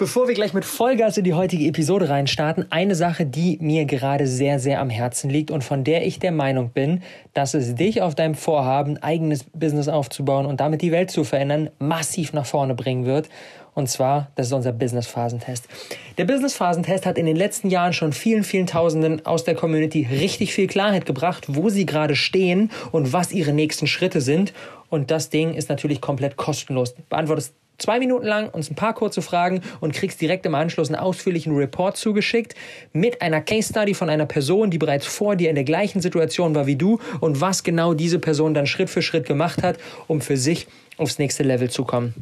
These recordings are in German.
Bevor wir gleich mit Vollgas in die heutige Episode reinstarten, eine Sache, die mir gerade sehr, sehr am Herzen liegt und von der ich der Meinung bin, dass es dich auf deinem Vorhaben, eigenes Business aufzubauen und damit die Welt zu verändern, massiv nach vorne bringen wird. Und zwar, das ist unser Business-Phasentest. Der Business-Phasentest hat in den letzten Jahren schon vielen, vielen Tausenden aus der Community richtig viel Klarheit gebracht, wo sie gerade stehen und was ihre nächsten Schritte sind. Und das Ding ist natürlich komplett kostenlos. Beantwortest zwei Minuten lang uns ein paar kurze Fragen und kriegst direkt im Anschluss einen ausführlichen Report zugeschickt mit einer Case Study von einer Person, die bereits vor dir in der gleichen Situation war wie du und was genau diese Person dann Schritt für Schritt gemacht hat, um für sich aufs nächste Level zu kommen.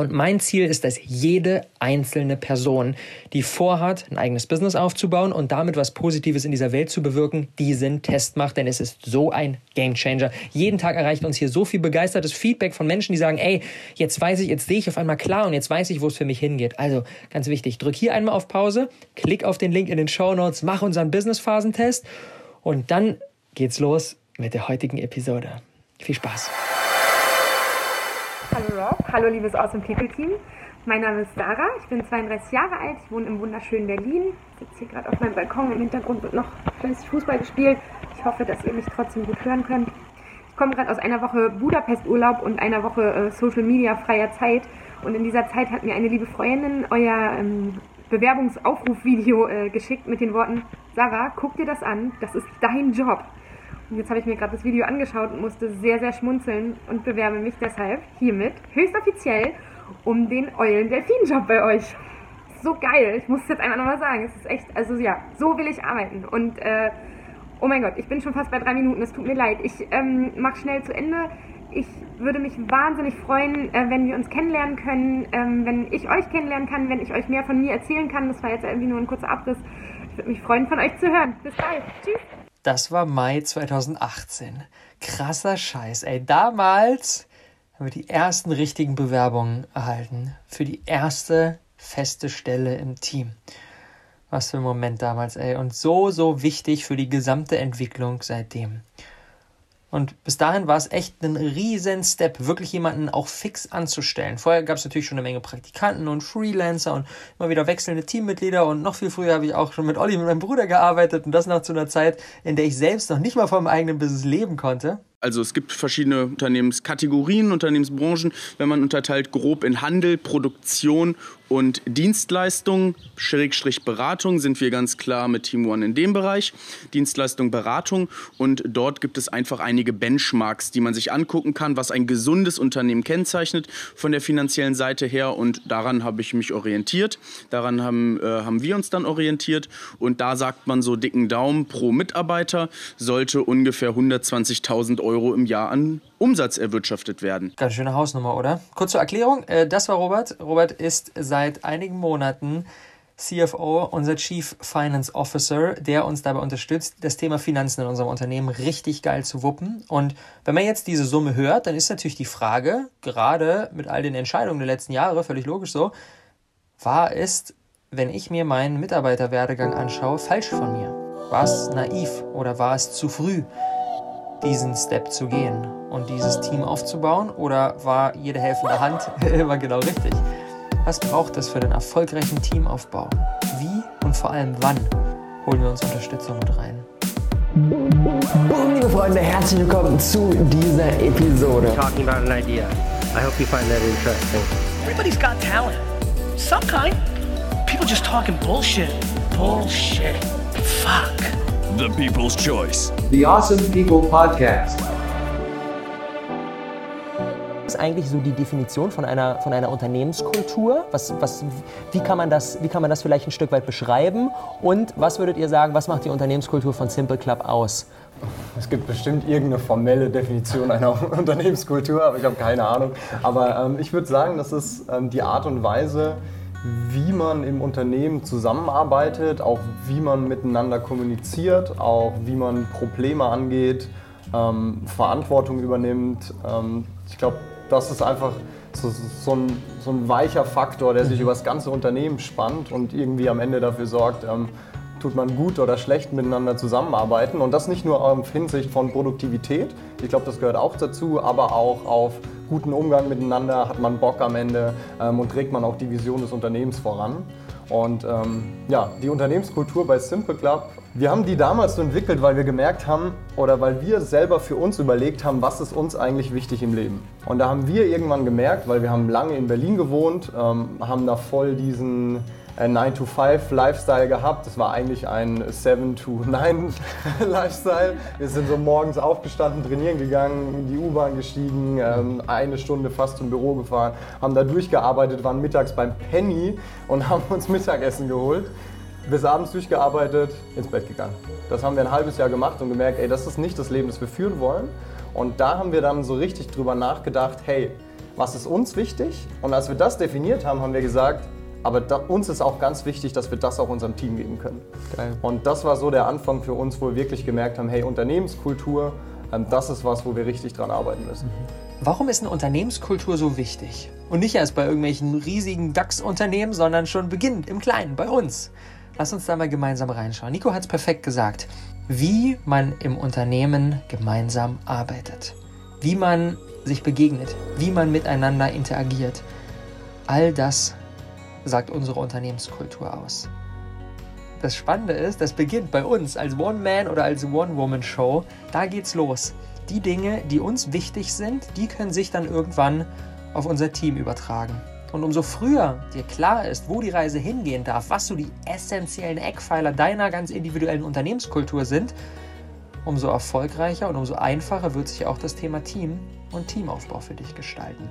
Und mein Ziel ist, dass jede einzelne Person, die vorhat, ein eigenes Business aufzubauen und damit was Positives in dieser Welt zu bewirken, diesen Test macht, denn es ist so ein Gamechanger. Jeden Tag erreicht uns hier so viel begeistertes Feedback von Menschen, die sagen, ey, jetzt weiß ich, jetzt sehe ich auf einmal klar und jetzt weiß ich, wo es für mich hingeht. Also ganz wichtig, drück hier einmal auf Pause, klick auf den Link in den Show Notes, mach unseren Business-Phasentest und dann geht's los mit der heutigen Episode. Viel Spaß! Hallo Rob, hallo liebes Awesome People Team. Mein Name ist Sarah, ich bin 32 Jahre alt, ich wohne im wunderschönen Berlin. Ich sitze hier gerade auf meinem Balkon, im Hintergrund wird noch fleißig Fußball gespielt. Ich hoffe, dass ihr mich trotzdem gut hören könnt. Ich komme gerade aus einer Woche Budapest-Urlaub und einer Woche äh, Social Media freier Zeit. Und in dieser Zeit hat mir eine liebe Freundin euer ähm, Bewerbungsaufrufvideo äh, geschickt mit den Worten, Sarah, guck dir das an, das ist dein Job. Jetzt habe ich mir gerade das Video angeschaut und musste sehr, sehr schmunzeln und bewerbe mich deshalb hiermit höchst offiziell um den Eulen-Delfin-Job bei euch. So geil, ich muss es jetzt einfach nochmal sagen. Es ist echt, also ja, so will ich arbeiten. Und äh, oh mein Gott, ich bin schon fast bei drei Minuten, es tut mir leid. Ich ähm, mache schnell zu Ende. Ich würde mich wahnsinnig freuen, äh, wenn wir uns kennenlernen können, ähm, wenn ich euch kennenlernen kann, wenn ich euch mehr von mir erzählen kann. Das war jetzt irgendwie nur ein kurzer Abriss. Ich würde mich freuen, von euch zu hören. Bis bald. Tschüss. Das war Mai 2018. Krasser Scheiß, ey. Damals haben wir die ersten richtigen Bewerbungen erhalten für die erste feste Stelle im Team. Was für ein Moment damals, ey. Und so, so wichtig für die gesamte Entwicklung seitdem. Und bis dahin war es echt ein riesen Step, wirklich jemanden auch fix anzustellen. Vorher gab es natürlich schon eine Menge Praktikanten und Freelancer und immer wieder wechselnde Teammitglieder und noch viel früher habe ich auch schon mit Olli, mit meinem Bruder gearbeitet und das noch zu einer Zeit, in der ich selbst noch nicht mal vom eigenen Business leben konnte. Also es gibt verschiedene Unternehmenskategorien, Unternehmensbranchen. Wenn man unterteilt grob in Handel, Produktion und Dienstleistung, Schrägstrich Beratung, sind wir ganz klar mit Team One in dem Bereich. Dienstleistung, Beratung. Und dort gibt es einfach einige Benchmarks, die man sich angucken kann, was ein gesundes Unternehmen kennzeichnet von der finanziellen Seite her. Und daran habe ich mich orientiert. Daran haben, äh, haben wir uns dann orientiert. Und da sagt man so dicken Daumen pro Mitarbeiter sollte ungefähr 120.000 Euro im Jahr an Umsatz erwirtschaftet werden. Ganz schöne Hausnummer, oder? Kurz zur Erklärung, äh, das war Robert. Robert ist seit einigen Monaten CFO, unser Chief Finance Officer, der uns dabei unterstützt, das Thema Finanzen in unserem Unternehmen richtig geil zu wuppen. Und wenn man jetzt diese Summe hört, dann ist natürlich die Frage, gerade mit all den Entscheidungen der letzten Jahre, völlig logisch so, war es, wenn ich mir meinen Mitarbeiterwerdegang anschaue, falsch von mir? War es naiv oder war es zu früh, diesen Step zu gehen? und dieses Team aufzubauen? Oder war jede helfende Hand immer genau richtig? Was braucht es für den erfolgreichen Teamaufbau? Wie und vor allem wann holen wir uns Unterstützung mit rein? Boom, liebe Freunde, herzlich willkommen zu dieser Episode. Talking about an idea. I hope you find that interesting. Everybody's got talent. Some kind. People just talking bullshit. Bullshit. Fuck. The People's Choice. The Awesome People Podcast ist eigentlich so die Definition von einer, von einer Unternehmenskultur? Was, was, wie, kann man das, wie kann man das vielleicht ein Stück weit beschreiben? Und was würdet ihr sagen, was macht die Unternehmenskultur von Simple Club aus? Es gibt bestimmt irgendeine formelle Definition einer Unternehmenskultur, aber ich habe keine Ahnung. Aber ähm, ich würde sagen, das ist ähm, die Art und Weise, wie man im Unternehmen zusammenarbeitet, auch wie man miteinander kommuniziert, auch wie man Probleme angeht, ähm, Verantwortung übernimmt. Ähm, ich glaube, das ist einfach so, so, ein, so ein weicher Faktor, der sich mhm. über das ganze Unternehmen spannt und irgendwie am Ende dafür sorgt, ähm, tut man gut oder schlecht miteinander zusammenarbeiten. Und das nicht nur auf Hinsicht von Produktivität, ich glaube, das gehört auch dazu, aber auch auf guten Umgang miteinander, hat man Bock am Ende ähm, und trägt man auch die Vision des Unternehmens voran. Und ähm, ja, die Unternehmenskultur bei Simple Club, wir haben die damals so entwickelt, weil wir gemerkt haben oder weil wir selber für uns überlegt haben, was ist uns eigentlich wichtig im Leben. Und da haben wir irgendwann gemerkt, weil wir haben lange in Berlin gewohnt, ähm, haben da voll diesen 9-to-5-Lifestyle gehabt. Das war eigentlich ein 7-to-9-Lifestyle. Wir sind so morgens aufgestanden, trainieren gegangen, in die U-Bahn gestiegen, ähm, eine Stunde fast zum Büro gefahren, haben da durchgearbeitet, waren mittags beim Penny und haben uns Mittagessen geholt. Bis abends durchgearbeitet, ins Bett gegangen. Das haben wir ein halbes Jahr gemacht und gemerkt, ey, das ist nicht das Leben, das wir führen wollen. Und da haben wir dann so richtig drüber nachgedacht, hey, was ist uns wichtig? Und als wir das definiert haben, haben wir gesagt, aber da, uns ist auch ganz wichtig, dass wir das auch unserem Team geben können. Geil. Und das war so der Anfang für uns, wo wir wirklich gemerkt haben, hey, Unternehmenskultur, ähm, das ist was, wo wir richtig dran arbeiten müssen. Mhm. Warum ist eine Unternehmenskultur so wichtig? Und nicht erst bei irgendwelchen riesigen DAX-Unternehmen, sondern schon beginnend im Kleinen, bei uns. Lass uns da mal gemeinsam reinschauen. Nico hat es perfekt gesagt. Wie man im Unternehmen gemeinsam arbeitet. Wie man sich begegnet. Wie man miteinander interagiert. All das sagt unsere Unternehmenskultur aus. Das Spannende ist, das beginnt bei uns als One-Man- oder als One-Woman-Show. Da geht's los. Die Dinge, die uns wichtig sind, die können sich dann irgendwann auf unser Team übertragen. Und umso früher dir klar ist, wo die Reise hingehen darf, was so die essentiellen Eckpfeiler deiner ganz individuellen Unternehmenskultur sind, umso erfolgreicher und umso einfacher wird sich auch das Thema Team und Teamaufbau für dich gestalten.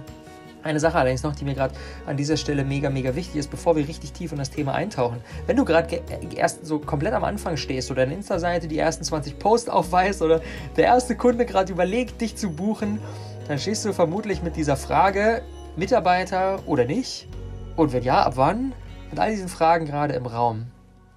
Eine Sache allerdings noch, die mir gerade an dieser Stelle mega, mega wichtig ist, bevor wir richtig tief in das Thema eintauchen. Wenn du gerade äh, erst so komplett am Anfang stehst oder eine Insta-Seite die ersten 20 Posts aufweist oder der erste Kunde gerade überlegt, dich zu buchen, dann stehst du vermutlich mit dieser Frage, Mitarbeiter oder nicht? Und wenn ja, ab wann? Mit all diesen Fragen gerade im Raum.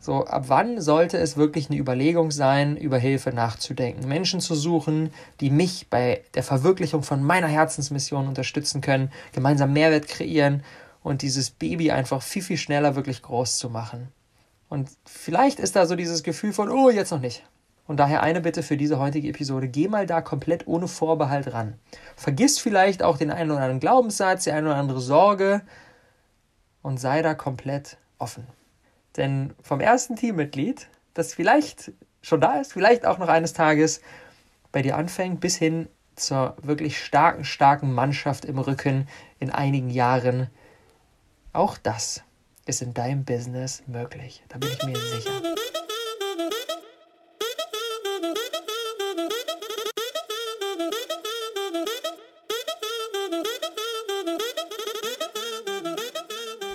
So, ab wann sollte es wirklich eine Überlegung sein, über Hilfe nachzudenken? Menschen zu suchen, die mich bei der Verwirklichung von meiner Herzensmission unterstützen können, gemeinsam Mehrwert kreieren und dieses Baby einfach viel, viel schneller wirklich groß zu machen. Und vielleicht ist da so dieses Gefühl von, oh, jetzt noch nicht. Und daher eine Bitte für diese heutige Episode, geh mal da komplett ohne Vorbehalt ran. Vergiss vielleicht auch den einen oder anderen Glaubenssatz, die eine oder andere Sorge und sei da komplett offen. Denn vom ersten Teammitglied, das vielleicht schon da ist, vielleicht auch noch eines Tages bei dir anfängt, bis hin zur wirklich starken, starken Mannschaft im Rücken in einigen Jahren, auch das ist in deinem Business möglich. Da bin ich mir sicher.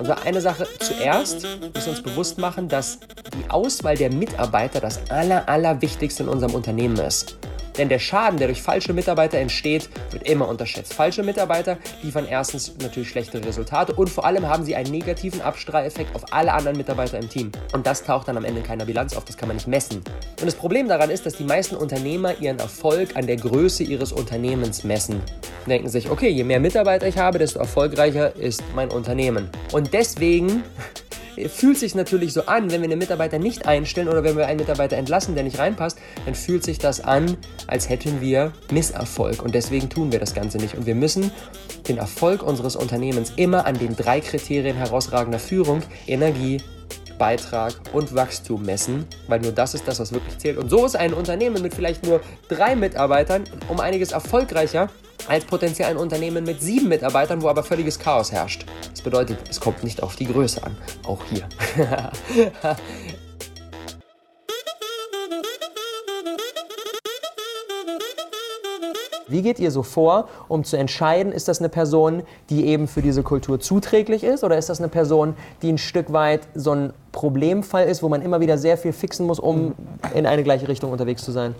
Also eine Sache zuerst, müssen wir uns bewusst machen, dass die Auswahl der Mitarbeiter das Aller, Allerwichtigste in unserem Unternehmen ist. Denn der Schaden, der durch falsche Mitarbeiter entsteht, wird immer unterschätzt. Falsche Mitarbeiter liefern erstens natürlich schlechtere Resultate und vor allem haben sie einen negativen Abstrahleffekt auf alle anderen Mitarbeiter im Team. Und das taucht dann am Ende in keiner Bilanz auf, das kann man nicht messen. Und das Problem daran ist, dass die meisten Unternehmer ihren Erfolg an der Größe ihres Unternehmens messen. Denken sich, okay, je mehr Mitarbeiter ich habe, desto erfolgreicher ist mein Unternehmen. Und deswegen fühlt sich natürlich so an, wenn wir einen Mitarbeiter nicht einstellen oder wenn wir einen Mitarbeiter entlassen, der nicht reinpasst, dann fühlt sich das an, als hätten wir Misserfolg. Und deswegen tun wir das Ganze nicht. Und wir müssen den Erfolg unseres Unternehmens immer an den drei Kriterien herausragender Führung, Energie, Beitrag und Wachstum messen, weil nur das ist das, was wirklich zählt. Und so ist ein Unternehmen mit vielleicht nur drei Mitarbeitern um einiges erfolgreicher als potenziell ein Unternehmen mit sieben Mitarbeitern, wo aber völliges Chaos herrscht. Das bedeutet, es kommt nicht auf die Größe an. Auch hier. Wie geht ihr so vor, um zu entscheiden, ist das eine Person, die eben für diese Kultur zuträglich ist oder ist das eine Person, die ein Stück weit so ein Problemfall ist, wo man immer wieder sehr viel fixen muss, um in eine gleiche Richtung unterwegs zu sein?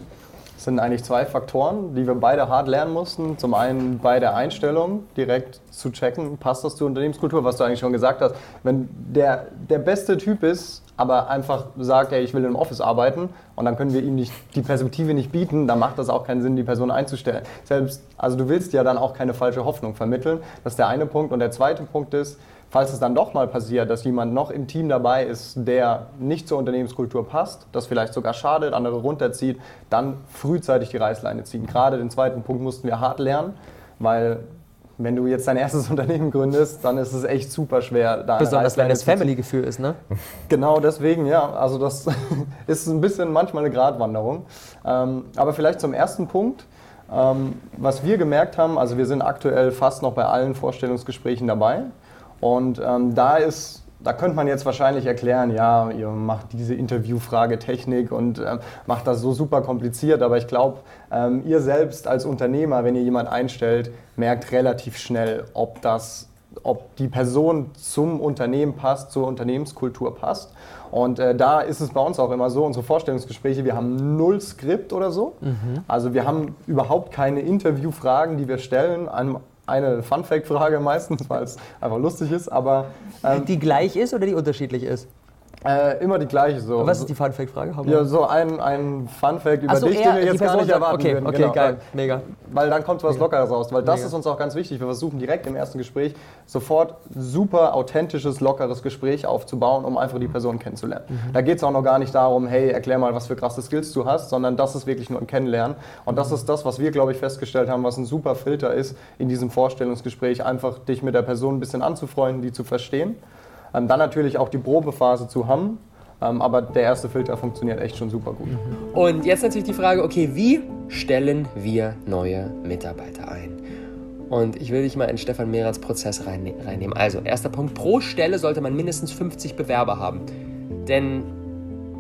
Es sind eigentlich zwei Faktoren, die wir beide hart lernen mussten. Zum einen bei der Einstellung direkt zu checken, passt das zur Unternehmenskultur, was du eigentlich schon gesagt hast. Wenn der, der beste Typ ist, aber einfach sagt, ey, ich will im Office arbeiten und dann können wir ihm nicht, die Perspektive nicht bieten, dann macht das auch keinen Sinn, die Person einzustellen. Selbst, also du willst ja dann auch keine falsche Hoffnung vermitteln. Das ist der eine Punkt. Und der zweite Punkt ist, falls es dann doch mal passiert, dass jemand noch im Team dabei ist, der nicht zur Unternehmenskultur passt, das vielleicht sogar schadet, andere runterzieht, dann frühzeitig die Reißleine ziehen. Gerade den zweiten Punkt mussten wir hart lernen, weil wenn du jetzt dein erstes Unternehmen gründest, dann ist es echt super schwer. Da Besonders wenn ziehen. Family-Gefühl ist, ne? Genau deswegen, ja. Also das ist ein bisschen manchmal eine Gratwanderung. Ähm, aber vielleicht zum ersten Punkt. Ähm, was wir gemerkt haben, also wir sind aktuell fast noch bei allen Vorstellungsgesprächen dabei. Und ähm, da ist, da könnte man jetzt wahrscheinlich erklären, ja, ihr macht diese Interviewfrage-Technik und ähm, macht das so super kompliziert. Aber ich glaube, ähm, ihr selbst als Unternehmer, wenn ihr jemand einstellt, merkt relativ schnell, ob das ob die Person zum Unternehmen passt, zur Unternehmenskultur passt. Und äh, da ist es bei uns auch immer so, unsere Vorstellungsgespräche, wir haben null Skript oder so. Also wir haben überhaupt keine Interviewfragen, die wir stellen. Ein- Eine Fun-Fact-Frage meistens, weil es einfach lustig ist, aber ähm, Die gleich ist oder die unterschiedlich ist? Äh, immer die gleiche so. Was ist die Fun-Fact-Frage? Hau mal. Ja, so ein, ein Fun-Fact über Ach so, dich, den wir jetzt gar nicht erwarten okay, würden. okay, Genau, geil, mega. Weil dann kommt was Lockeres raus. Weil das Mega. ist uns auch ganz wichtig. Wir versuchen direkt im ersten Gespräch sofort super authentisches, lockeres Gespräch aufzubauen, um einfach die Person kennenzulernen. Mhm. Da geht es auch noch gar nicht darum, hey, erklär mal, was für krasse Skills du hast, sondern das ist wirklich nur ein Kennenlernen. Und das ist das, was wir, glaube ich, festgestellt haben, was ein super Filter ist in diesem Vorstellungsgespräch, einfach dich mit der Person ein bisschen anzufreunden, die zu verstehen. Ähm, dann natürlich auch die Probephase zu haben. Ähm, aber der erste Filter funktioniert echt schon super gut. Und jetzt natürlich die Frage, okay, wie stellen wir neue Mitarbeiter ein? Und ich will dich mal in Stefan Mehrers Prozess rein- reinnehmen. Also, erster Punkt, pro Stelle sollte man mindestens 50 Bewerber haben. Denn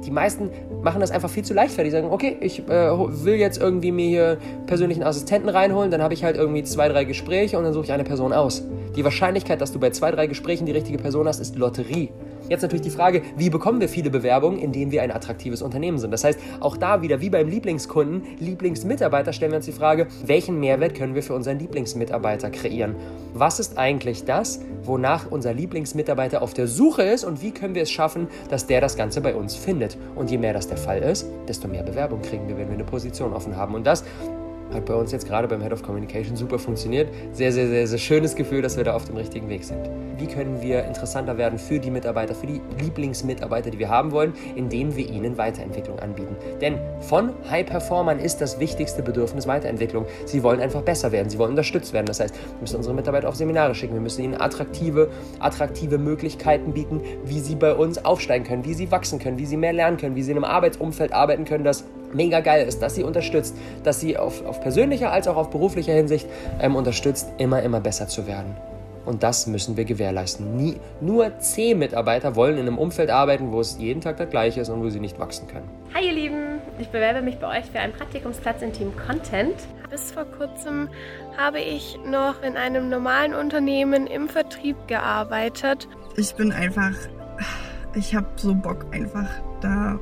die meisten machen das einfach viel zu leichtfertig. Die sagen, okay, ich äh, will jetzt irgendwie mir hier persönlichen Assistenten reinholen, dann habe ich halt irgendwie zwei, drei Gespräche und dann suche ich eine Person aus. Die Wahrscheinlichkeit, dass du bei zwei, drei Gesprächen die richtige Person hast, ist Lotterie. Jetzt natürlich die Frage, wie bekommen wir viele Bewerbungen, indem wir ein attraktives Unternehmen sind. Das heißt, auch da wieder wie beim Lieblingskunden, Lieblingsmitarbeiter stellen wir uns die Frage, welchen Mehrwert können wir für unseren Lieblingsmitarbeiter kreieren? Was ist eigentlich das, wonach unser Lieblingsmitarbeiter auf der Suche ist und wie können wir es schaffen, dass der das Ganze bei uns findet? Und je mehr das der Fall ist, desto mehr Bewerbung kriegen wir, wenn wir eine Position offen haben. Und das hat bei uns jetzt gerade beim Head of Communication super funktioniert. Sehr, sehr, sehr, sehr schönes Gefühl, dass wir da auf dem richtigen Weg sind. Wie können wir interessanter werden für die Mitarbeiter, für die Lieblingsmitarbeiter, die wir haben wollen, indem wir ihnen Weiterentwicklung anbieten? Denn von High-Performern ist das wichtigste Bedürfnis Weiterentwicklung. Sie wollen einfach besser werden, sie wollen unterstützt werden. Das heißt, wir müssen unsere Mitarbeiter auf Seminare schicken, wir müssen ihnen attraktive, attraktive Möglichkeiten bieten, wie sie bei uns aufsteigen können, wie sie wachsen können, wie sie mehr lernen können, wie sie in einem Arbeitsumfeld arbeiten können, das mega geil ist, dass sie unterstützt, dass sie auf, auf persönlicher als auch auf beruflicher Hinsicht ähm, unterstützt, immer, immer besser zu werden. Und das müssen wir gewährleisten. Nie, nur C-Mitarbeiter wollen in einem Umfeld arbeiten, wo es jeden Tag das gleiche ist und wo sie nicht wachsen können. Hi ihr Lieben, ich bewerbe mich bei euch für einen Praktikumsplatz in Team Content. Bis vor kurzem habe ich noch in einem normalen Unternehmen im Vertrieb gearbeitet. Ich bin einfach, ich habe so Bock einfach da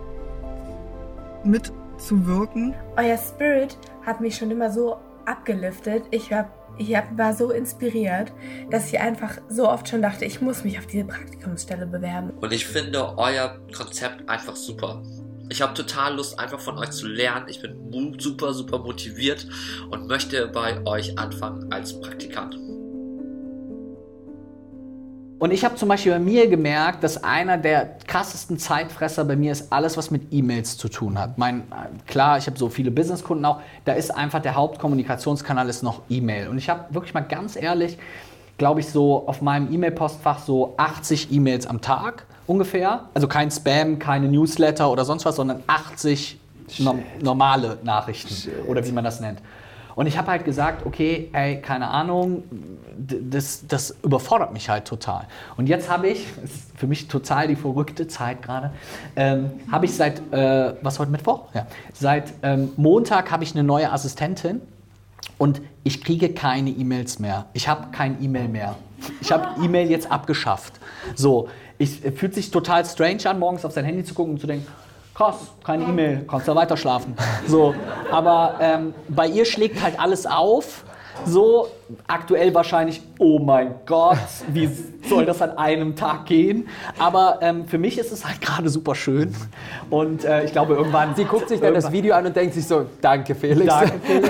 mitzuwirken. Euer Spirit hat mich schon immer so abgeliftet. Ich, hab, ich hab, war so inspiriert, dass ich einfach so oft schon dachte, ich muss mich auf diese Praktikumsstelle bewerben. Und ich finde euer Konzept einfach super. Ich habe total Lust, einfach von euch zu lernen. Ich bin super, super motiviert und möchte bei euch anfangen als Praktikant. Und ich habe zum Beispiel bei mir gemerkt, dass einer der krassesten Zeitfresser bei mir ist alles, was mit E-Mails zu tun hat. Mein, klar, ich habe so viele Businesskunden auch, da ist einfach der Hauptkommunikationskanal ist noch E-Mail. Und ich habe wirklich mal ganz ehrlich, glaube ich, so auf meinem E-Mail-Postfach so 80 E-Mails am Tag ungefähr. Also kein Spam, keine Newsletter oder sonst was, sondern 80 no normale Nachrichten oder wie man das nennt. Und ich habe halt gesagt, okay, ey, keine Ahnung, das, das überfordert mich halt total. Und jetzt habe ich, ist für mich total die verrückte Zeit gerade, ähm, habe ich seit, äh, was heute Mittwoch? Ja. Seit ähm, Montag habe ich eine neue Assistentin und ich kriege keine E-Mails mehr. Ich habe kein E-Mail mehr. Ich habe E-Mail jetzt abgeschafft. So, ich, es fühlt sich total strange an, morgens auf sein Handy zu gucken und zu denken, krass, keine E-Mail, kannst du weiter schlafen. So, aber ähm, bei ihr schlägt halt alles auf. So, aktuell wahrscheinlich, oh mein Gott, wie soll das an einem Tag gehen? Aber ähm, für mich ist es halt gerade super schön. Und äh, ich glaube, irgendwann. Sie guckt sich dann das Video an und denkt sich so: Danke, Felix. Danke, Felix.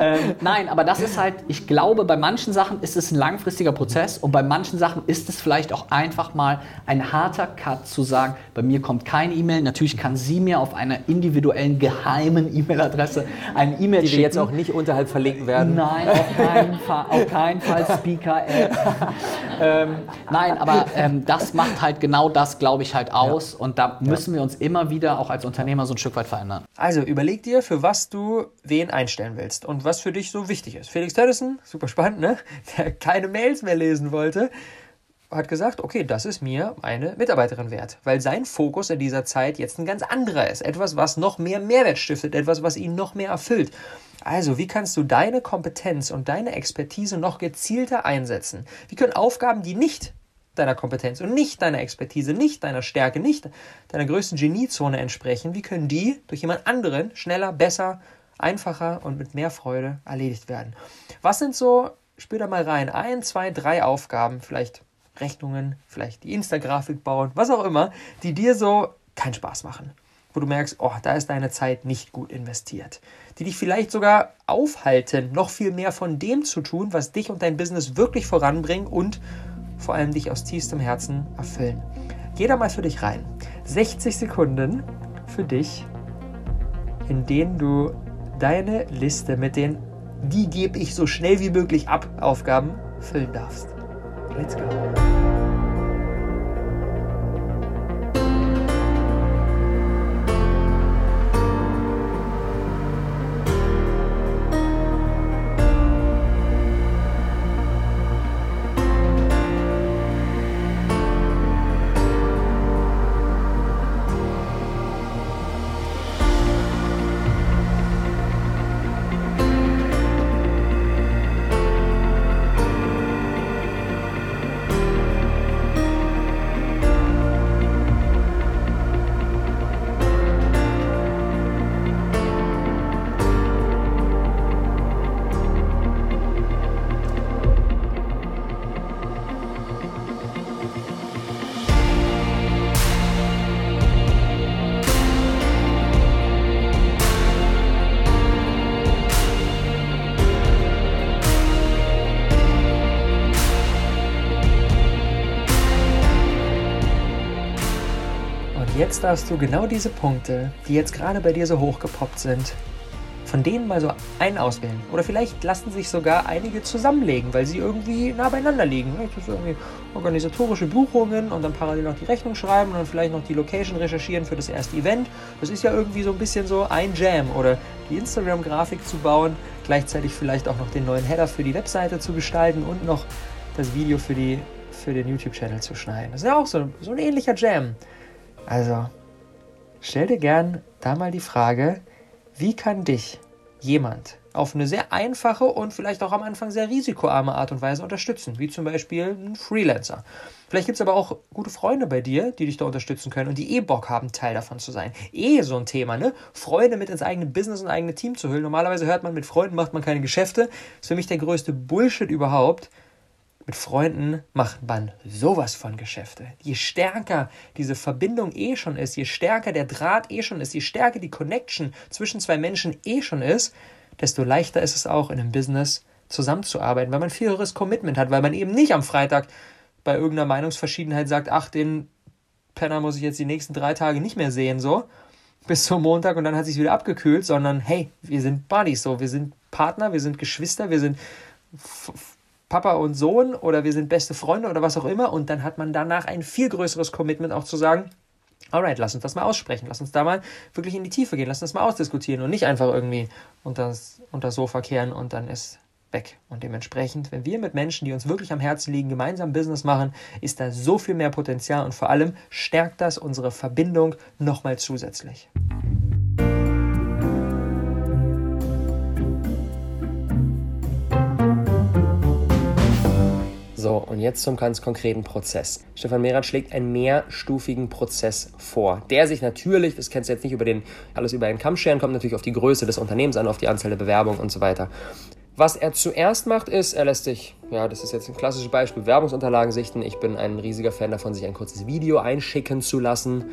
ähm, nein, aber das ist halt, ich glaube, bei manchen Sachen ist es ein langfristiger Prozess und bei manchen Sachen ist es vielleicht auch einfach mal ein harter Cut zu sagen: Bei mir kommt keine E-Mail. Natürlich kann sie mir auf einer individuellen, geheimen E-Mail-Adresse eine E-Mail Die schicken. wir jetzt auch nicht unterhalb verlinken werden. Nein, auf keinen Fall, auf keinen Fall Speaker-App. ähm, nein, aber ähm, das macht halt genau das, glaube ich, halt aus. Und da müssen wir uns immer wieder auch als Unternehmer so ein Stück weit verändern. Also überleg dir, für was du wen einstellen willst und was für dich so wichtig ist. Felix Tedison, super spannend, ne? Der keine Mails mehr lesen wollte, hat gesagt, okay, das ist mir eine Mitarbeiterin wert, weil sein Fokus in dieser Zeit jetzt ein ganz anderer ist. Etwas, was noch mehr Mehrwert stiftet, etwas, was ihn noch mehr erfüllt. Also, wie kannst du deine Kompetenz und deine Expertise noch gezielter einsetzen? Wie können Aufgaben, die nicht deiner Kompetenz und nicht deiner Expertise, nicht deiner Stärke, nicht deiner größten Geniezone entsprechen, wie können die durch jemand anderen schneller, besser, einfacher und mit mehr Freude erledigt werden? Was sind so, spür da mal rein, ein, zwei, drei Aufgaben, vielleicht Rechnungen, vielleicht die Insta-Grafik bauen, was auch immer, die dir so keinen Spaß machen. Wo du merkst, oh, da ist deine Zeit nicht gut investiert. Die dich vielleicht sogar aufhalten, noch viel mehr von dem zu tun, was dich und dein Business wirklich voranbringen und vor allem dich aus tiefstem Herzen erfüllen. Geh da mal für dich rein. 60 Sekunden für dich, in denen du deine Liste mit den die gebe ich so schnell wie möglich ab Aufgaben füllen darfst. Let's go. Jetzt darfst du genau diese Punkte, die jetzt gerade bei dir so hochgepoppt sind, von denen mal so einen auswählen. Oder vielleicht lassen sich sogar einige zusammenlegen, weil sie irgendwie nah beieinander liegen. Vielleicht ist irgendwie organisatorische Buchungen und dann parallel noch die Rechnung schreiben und dann vielleicht noch die Location recherchieren für das erste Event. Das ist ja irgendwie so ein bisschen so ein Jam. Oder die Instagram-Grafik zu bauen, gleichzeitig vielleicht auch noch den neuen Header für die Webseite zu gestalten und noch das Video für, die, für den YouTube-Channel zu schneiden. Das ist ja auch so, so ein ähnlicher Jam. Also, stell dir gern da mal die Frage, wie kann dich jemand auf eine sehr einfache und vielleicht auch am Anfang sehr risikoarme Art und Weise unterstützen, wie zum Beispiel ein Freelancer. Vielleicht gibt es aber auch gute Freunde bei dir, die dich da unterstützen können und die eh Bock haben, Teil davon zu sein. Eh so ein Thema, ne? Freunde mit ins eigene Business und eigene Team zu hüllen. Normalerweise hört man, mit Freunden macht man keine Geschäfte. Das ist für mich der größte Bullshit überhaupt. Mit Freunden macht man sowas von Geschäfte. Je stärker diese Verbindung eh schon ist, je stärker der Draht eh schon ist, je stärker die Connection zwischen zwei Menschen eh schon ist, desto leichter ist es auch in einem Business zusammenzuarbeiten, weil man viel höheres Commitment hat, weil man eben nicht am Freitag bei irgendeiner Meinungsverschiedenheit sagt, ach, den Penner muss ich jetzt die nächsten drei Tage nicht mehr sehen, so bis zum Montag und dann hat sich wieder abgekühlt, sondern hey, wir sind Buddies, so, wir sind Partner, wir sind Geschwister, wir sind Papa und Sohn oder wir sind beste Freunde oder was auch immer und dann hat man danach ein viel größeres Commitment auch zu sagen, alright, lass uns das mal aussprechen, lass uns da mal wirklich in die Tiefe gehen, lass uns das mal ausdiskutieren und nicht einfach irgendwie unter das Sofa kehren und dann ist weg. Und dementsprechend, wenn wir mit Menschen, die uns wirklich am Herzen liegen, gemeinsam Business machen, ist da so viel mehr Potenzial und vor allem stärkt das unsere Verbindung nochmal zusätzlich. So, und jetzt zum ganz konkreten Prozess. Stefan Mehrath schlägt einen mehrstufigen Prozess vor, der sich natürlich, das kennst du jetzt nicht über den, alles über einen Kamm scheren, kommt natürlich auf die Größe des Unternehmens an, auf die Anzahl der Bewerbungen und so weiter. Was er zuerst macht, ist, er lässt sich, ja, das ist jetzt ein klassisches Beispiel, Werbungsunterlagen sichten. Ich bin ein riesiger Fan davon, sich ein kurzes Video einschicken zu lassen.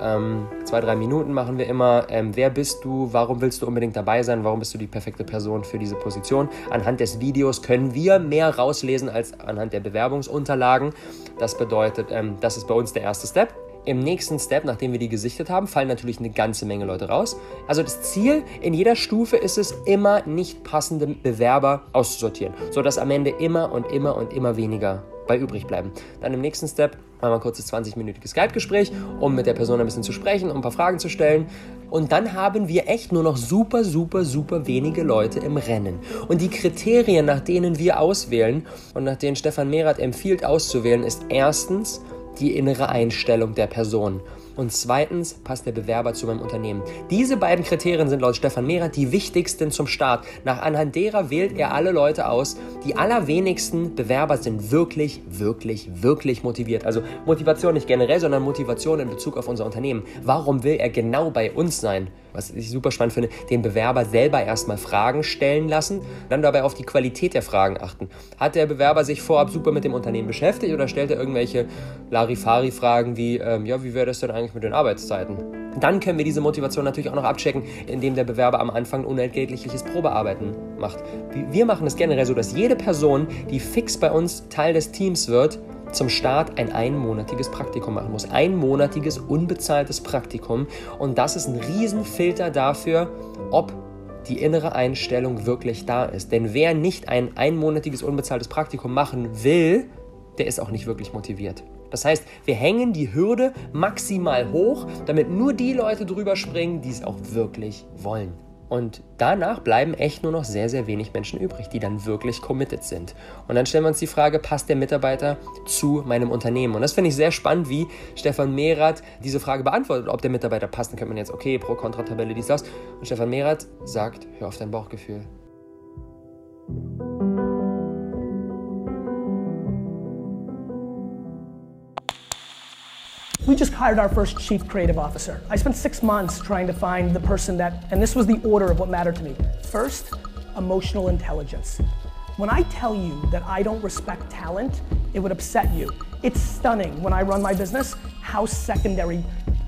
Ähm, zwei, drei Minuten machen wir immer. Ähm, wer bist du? Warum willst du unbedingt dabei sein? Warum bist du die perfekte Person für diese Position? Anhand des Videos können wir mehr rauslesen als anhand der Bewerbungsunterlagen. Das bedeutet, ähm, das ist bei uns der erste Step. Im nächsten Step, nachdem wir die gesichtet haben, fallen natürlich eine ganze Menge Leute raus. Also das Ziel in jeder Stufe ist es, immer nicht passende Bewerber auszusortieren, sodass am Ende immer und immer und immer weniger bei übrig bleiben. Dann im nächsten Step machen wir ein kurzes 20-minütiges Skype-Gespräch, um mit der Person ein bisschen zu sprechen, um ein paar Fragen zu stellen. Und dann haben wir echt nur noch super, super, super wenige Leute im Rennen. Und die Kriterien, nach denen wir auswählen und nach denen Stefan Merath empfiehlt auszuwählen, ist erstens, die innere Einstellung der Person. Und zweitens passt der Bewerber zu meinem Unternehmen. Diese beiden Kriterien sind laut Stefan Mehrer die wichtigsten zum Start. Nach anhand derer wählt er alle Leute aus. Die allerwenigsten Bewerber sind wirklich, wirklich, wirklich motiviert. Also Motivation nicht generell, sondern Motivation in Bezug auf unser Unternehmen. Warum will er genau bei uns sein? Was ich super spannend finde, den Bewerber selber erstmal Fragen stellen lassen, dann dabei auf die Qualität der Fragen achten. Hat der Bewerber sich vorab super mit dem Unternehmen beschäftigt oder stellt er irgendwelche Larifari-Fragen wie, ähm, ja, wie wäre das denn eigentlich mit den Arbeitszeiten? Dann können wir diese Motivation natürlich auch noch abchecken, indem der Bewerber am Anfang unentgeltliches Probearbeiten macht. Wir machen es generell so, dass jede Person, die fix bei uns Teil des Teams wird, zum Start ein einmonatiges Praktikum machen muss. Einmonatiges unbezahltes Praktikum. Und das ist ein Riesenfilter dafür, ob die innere Einstellung wirklich da ist. Denn wer nicht ein einmonatiges unbezahltes Praktikum machen will, der ist auch nicht wirklich motiviert. Das heißt, wir hängen die Hürde maximal hoch, damit nur die Leute drüber springen, die es auch wirklich wollen. Und danach bleiben echt nur noch sehr, sehr wenig Menschen übrig, die dann wirklich committed sind. Und dann stellen wir uns die Frage, passt der Mitarbeiter zu meinem Unternehmen? Und das finde ich sehr spannend, wie Stefan Mehrath diese Frage beantwortet, ob der Mitarbeiter passt. Dann könnte man jetzt, okay, Pro-Kontra-Tabelle, dies, das. Und Stefan Mehrath sagt, hör auf dein Bauchgefühl. We just hired our first chief creative officer. I spent six months trying to find the person that, and this was the order of what mattered to me. First, emotional intelligence. When I tell you that I don't respect talent, it would upset you. It's stunning when I run my business how secondary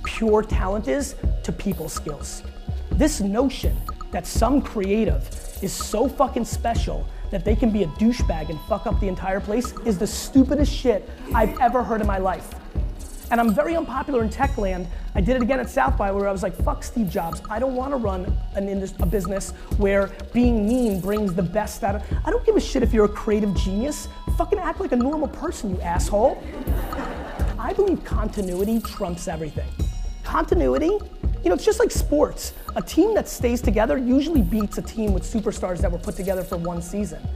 pure talent is to people skills. This notion that some creative is so fucking special that they can be a douchebag and fuck up the entire place is the stupidest shit I've ever heard in my life. And I'm very unpopular in tech land. I did it again at South by where I was like, fuck Steve Jobs. I don't want to run an indus- a business where being mean brings the best out of I don't give a shit if you're a creative genius. Fucking act like a normal person, you asshole. I believe continuity trumps everything. Continuity, you know, it's just like sports. A team that stays together usually beats a team with superstars that were put together for one season.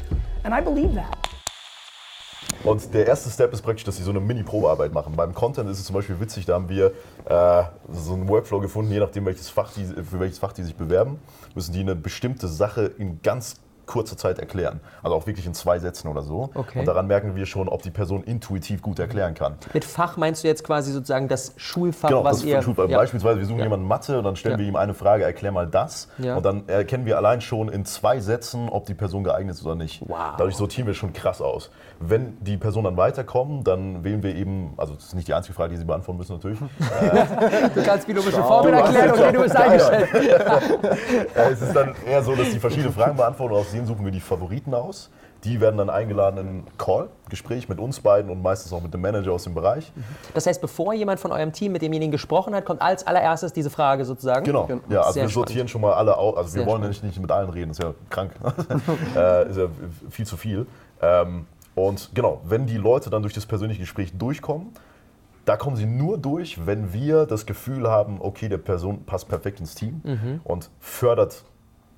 And I believe that. Und der erste Step ist praktisch, dass sie so eine Mini-Probearbeit machen. Beim Content ist es zum Beispiel witzig, da haben wir äh, so einen Workflow gefunden, je nachdem, welches Fach die, für welches Fach die sich bewerben, müssen die eine bestimmte Sache in ganz kurzer Zeit erklären. Also auch wirklich in zwei Sätzen oder so. Okay. Und daran merken wir schon, ob die Person intuitiv gut erklären kann. Mit Fach meinst du jetzt quasi sozusagen das Schulfach, Genau, was das ihr... Schulfach. Ja. Beispielsweise, wir suchen Ja. jemanden Mathe und dann stellen Ja. wir ihm eine Frage, erklär mal das. Und dann erkennen wir allein schon in zwei Sätzen, ob die Person geeignet ist oder nicht. Dadurch sortieren wir schon krass aus. Wenn die Person dann weiterkommen, dann wählen wir eben, also das ist nicht die einzige Frage, die Sie beantworten müssen natürlich. Du kannst biologische Schau, Formel du hast erklären, okay, du bist eingestellt. Es ist dann eher so, dass die verschiedene Fragen beantworten und aus denen suchen wir die Favoriten aus. Die werden dann eingeladen in ein Call-Gespräch mit uns beiden und meistens auch mit dem Manager aus dem Bereich. Das heißt, bevor jemand von eurem Team mit demjenigen gesprochen hat, kommt als allererstes diese Frage sozusagen? Genau. Ja, also Sehr wir sortieren schon mal alle aus. Also Sehr wir wollen ja nicht, nicht mit allen reden, ist ja krank. äh, ist ja viel zu viel. Ähm, und genau, wenn die Leute dann durch das persönliche Gespräch durchkommen, da kommen sie nur durch, wenn wir das Gefühl haben, okay, der Person passt perfekt ins Team Mhm. und fördert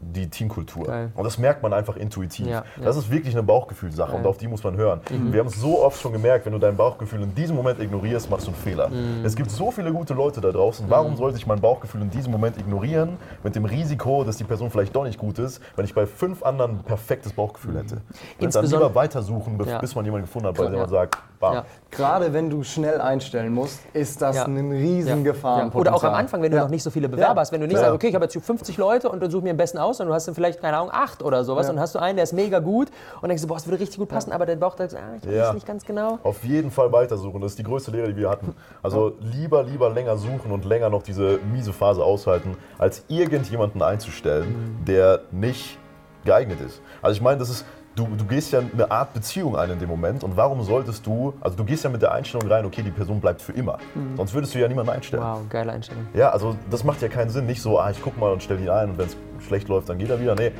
die Teamkultur. Geil. Und das merkt man einfach intuitiv. Ja, Das ja. ist wirklich eine Bauchgefühlsache und auf die muss man hören. Mhm. Wir haben es so oft schon gemerkt, wenn du dein Bauchgefühl in diesem Moment ignorierst, machst du einen Fehler. Mhm. Es gibt so viele gute Leute da draußen. Warum sollte ich mein Bauchgefühl in diesem Moment ignorieren, mit dem Risiko, dass die Person vielleicht doch nicht gut ist, wenn ich bei fünf anderen ein perfektes Bauchgefühl hätte? Dann, dann Insbesondere- lieber weitersuchen, bis, Ja. bis man jemanden gefunden hat, bei Ja. dem man sagt, bam. Gerade wenn du schnell einstellen musst, ist das Ja. ein riesen Ja. Gefahrenpotenzial. Oder auch am Anfang, wenn du Ja. noch nicht so viele Bewerber Ja. hast. Wenn du nicht Ja. sagst, okay, ich habe jetzt hier 50 Leute und dann suche mir am besten aus, aus und du hast dann vielleicht, keine Ahnung, acht oder sowas Ja. und dann hast du einen, der ist mega gut und denkst du, boah, das würde richtig gut passen, aber der Bauch sagt, ah, ich weiß Ja. nicht ganz genau. Auf jeden Fall weitersuchen. Das ist die größte Lehre, die wir hatten. Also lieber, lieber länger suchen und länger noch diese miese Phase aushalten, als irgendjemanden einzustellen, der nicht geeignet ist. Also ich meine, das ist. Du, du gehst ja eine Art Beziehung ein in dem Moment und warum solltest du, also du gehst ja mit der Einstellung rein, okay, die Person bleibt für immer. Mhm. Sonst würdest du ja niemanden einstellen. Wow, geile Einstellung. Ja, also das macht ja keinen Sinn. Nicht so, ah, ich guck mal und stelle ihn ein und wenn es schlecht läuft, dann geht er wieder. Nee,